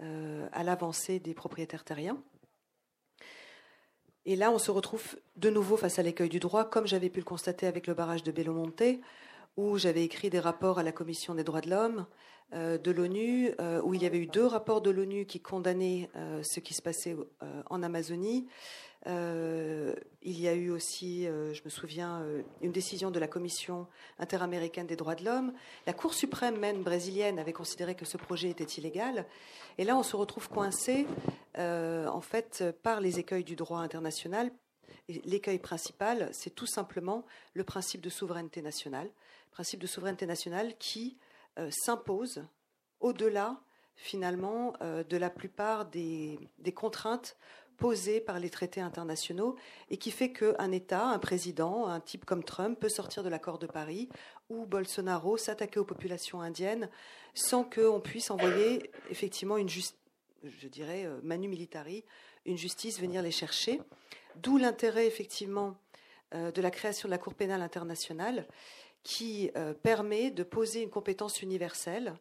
euh, à l'avancée des propriétaires terriens. Et là, on se retrouve de nouveau face à l'écueil du droit, comme j'avais pu le constater avec le barrage de Belomonte, où j'avais écrit des rapports à la Commission des droits de l'homme euh, de l'ONU, euh, où il y avait eu deux rapports de l'ONU qui condamnaient ce qui se passait en Amazonie, euh, il y a eu aussi, euh, je me souviens, euh, une décision de la Commission interaméricaine des droits de l'homme. La Cour suprême même brésilienne avait considéré que ce projet était illégal. Et là, on se retrouve coincé, en fait, par les écueils du droit international. L'écueil principal, c'est tout simplement le principe de souveraineté nationale, principe de souveraineté nationale qui s'impose au-delà finalement de la plupart des, des contraintes posée par les traités internationaux et qui fait qu'un État, un président, un type comme Trump peut sortir de l'accord de Paris ou Bolsonaro s'attaquer aux populations indiennes sans qu'on puisse envoyer effectivement une justice, je dirais euh, manu militari, une justice venir les chercher. D'où l'intérêt effectivement euh, de la création de la Cour pénale internationale qui euh, permet de poser une compétence universelle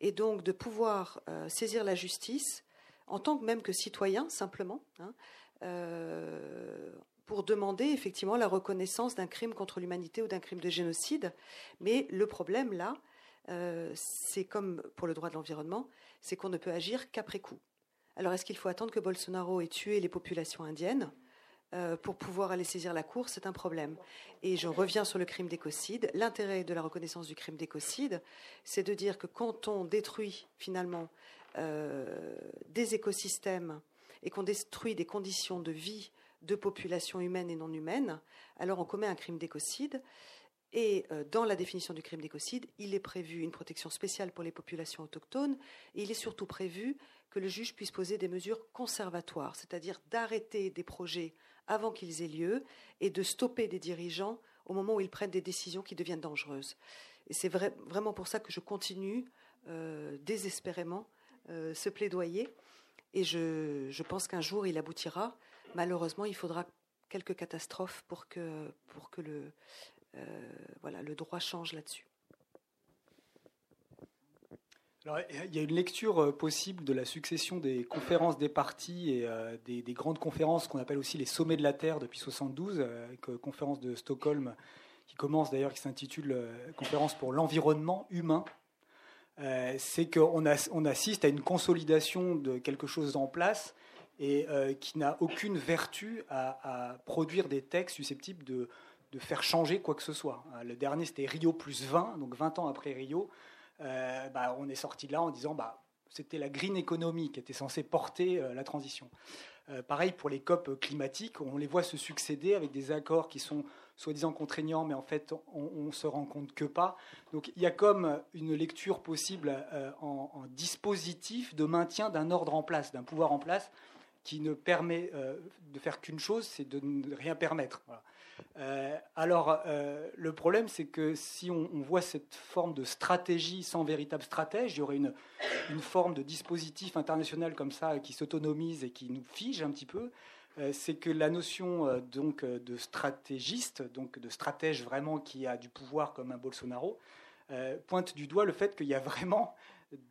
et donc de pouvoir saisir la justice en tant que même que citoyen simplement, hein, euh, pour demander effectivement la reconnaissance d'un crime contre l'humanité ou d'un crime de génocide. Mais le problème là, euh, c'est comme pour le droit de l'environnement, c'est qu'on ne peut agir qu'après coup. Alors est-ce qu'il faut attendre que Bolsonaro ait tué les populations indiennes? Euh, pour pouvoir aller saisir la Cour, c'est un problème. Et je reviens sur le crime d'écocide. L'intérêt de la reconnaissance du crime d'écocide, c'est de dire que quand on détruit finalement euh, des écosystèmes et qu'on détruit des conditions de vie de populations humaines et non humaines, alors on commet un crime d'écocide. Et euh, dans la définition du crime d'écocide, il est prévu une protection spéciale pour les populations autochtones il est surtout prévu que le juge puisse poser des mesures conservatoires, c'est-à-dire d'arrêter des projets avant qu'ils aient lieu et de stopper des dirigeants au moment où ils prennent des décisions qui deviennent dangereuses. Et c'est vraiment pour ça que je continue euh, désespérément euh, ce plaidoyer. Et je, pense qu'un jour, il aboutira. Malheureusement, il faudra quelques catastrophes pour que, pour que le, euh, voilà, le droit change là-dessus. Il y a une lecture euh, possible de la succession des conférences des partis et des, des, grandes conférences qu'on appelle aussi les sommets de la Terre depuis 72, avec conférence de Stockholm qui commence d'ailleurs, qui s'intitule Conférence pour l'environnement humain, euh, c'est qu'on on assiste à une consolidation de quelque chose en place et euh, qui n'a aucune vertu à, produire des textes susceptibles de, faire changer quoi que ce soit. Euh, le dernier, c'était Rio plus 20, donc 20 ans après Rio. Bah, on est sorti de là en disant bah, c'était la green economy qui était censée porter la transition. pareil pour les COP climatiques, on les voit se succéder avec des accords qui sont soi-disant contraignant, mais en fait, on, ne se rend compte que pas. Donc, il y a comme une lecture possible euh, en, dispositif de maintien d'un ordre en place, d'un pouvoir en place, qui ne permet euh, de faire qu'une chose, c'est de ne rien permettre. Euh, alors, le problème, c'est que si on, voit cette forme de stratégie sans véritable stratège, il y aurait une, forme de dispositif international comme ça qui s'autonomise et qui nous fige un petit peu. Euh, c'est que la notion euh, donc euh, de stratégiste, donc de stratège vraiment qui a du pouvoir comme un Bolsonaro, pointe du doigt le fait qu'il y a vraiment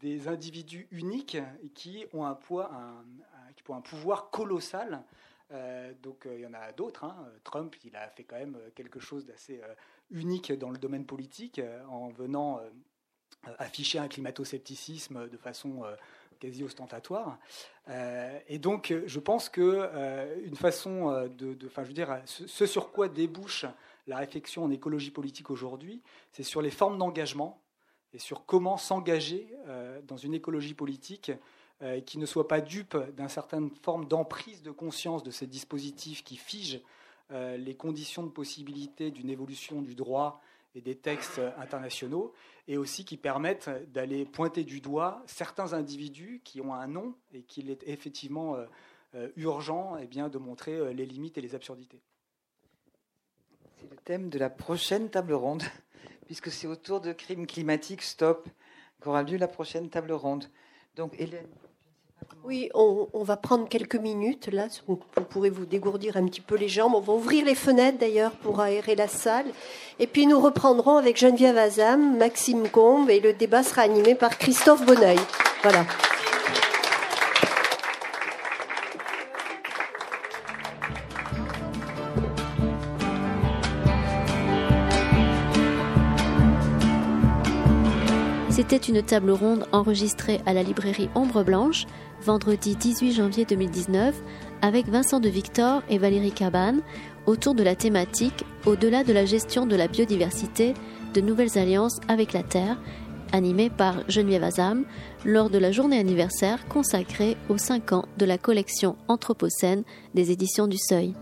des individus uniques qui ont un poids, qui ont un pouvoir colossal. Donc il y en a d'autres. Hein. Trump, il a fait quand même quelque chose d'assez unique dans le domaine politique en venant afficher un climato-scepticisme de façon quasi ostentatoire. Euh, et donc, je pense que euh, une façon euh, de, enfin, je veux dire, ce, sur quoi débouche la réflexion en écologie politique aujourd'hui, c'est sur les formes d'engagement et sur comment s'engager euh, dans une écologie politique euh, qui ne soit pas dupe d'une certaine forme d'emprise de conscience de ces dispositifs qui figent euh, les conditions de possibilité d'une évolution du droit et des textes internationaux, et aussi qui permettent d'aller pointer du doigt certains individus qui ont un nom et qu'il est effectivement urgent eh bien, de montrer les limites et les absurdités. C'est le thème de la prochaine table ronde *laughs* puisque c'est autour de crimes climatiques stop qu'aura lieu la prochaine table ronde. Donc, Hélène. Oui, on, va prendre quelques minutes là. Vous pourrez vous dégourdir un petit peu les jambes. On va ouvrir les fenêtres d'ailleurs pour aérer la salle. Et puis nous reprendrons avec Geneviève Azam, Maxime Combe et le débat sera animé par Christophe Bonneuil. Voilà. C'était une table ronde enregistrée à la librairie Ombre Blanche, vendredi 18 janvier 2019, avec Vincent de Victor et Valérie Cabane, autour de la thématique Au-delà de la gestion de la biodiversité, de nouvelles alliances avec la Terre, animée par Geneviève Azam, lors de la journée anniversaire consacrée aux 5 ans de la collection Anthropocène des éditions du Seuil.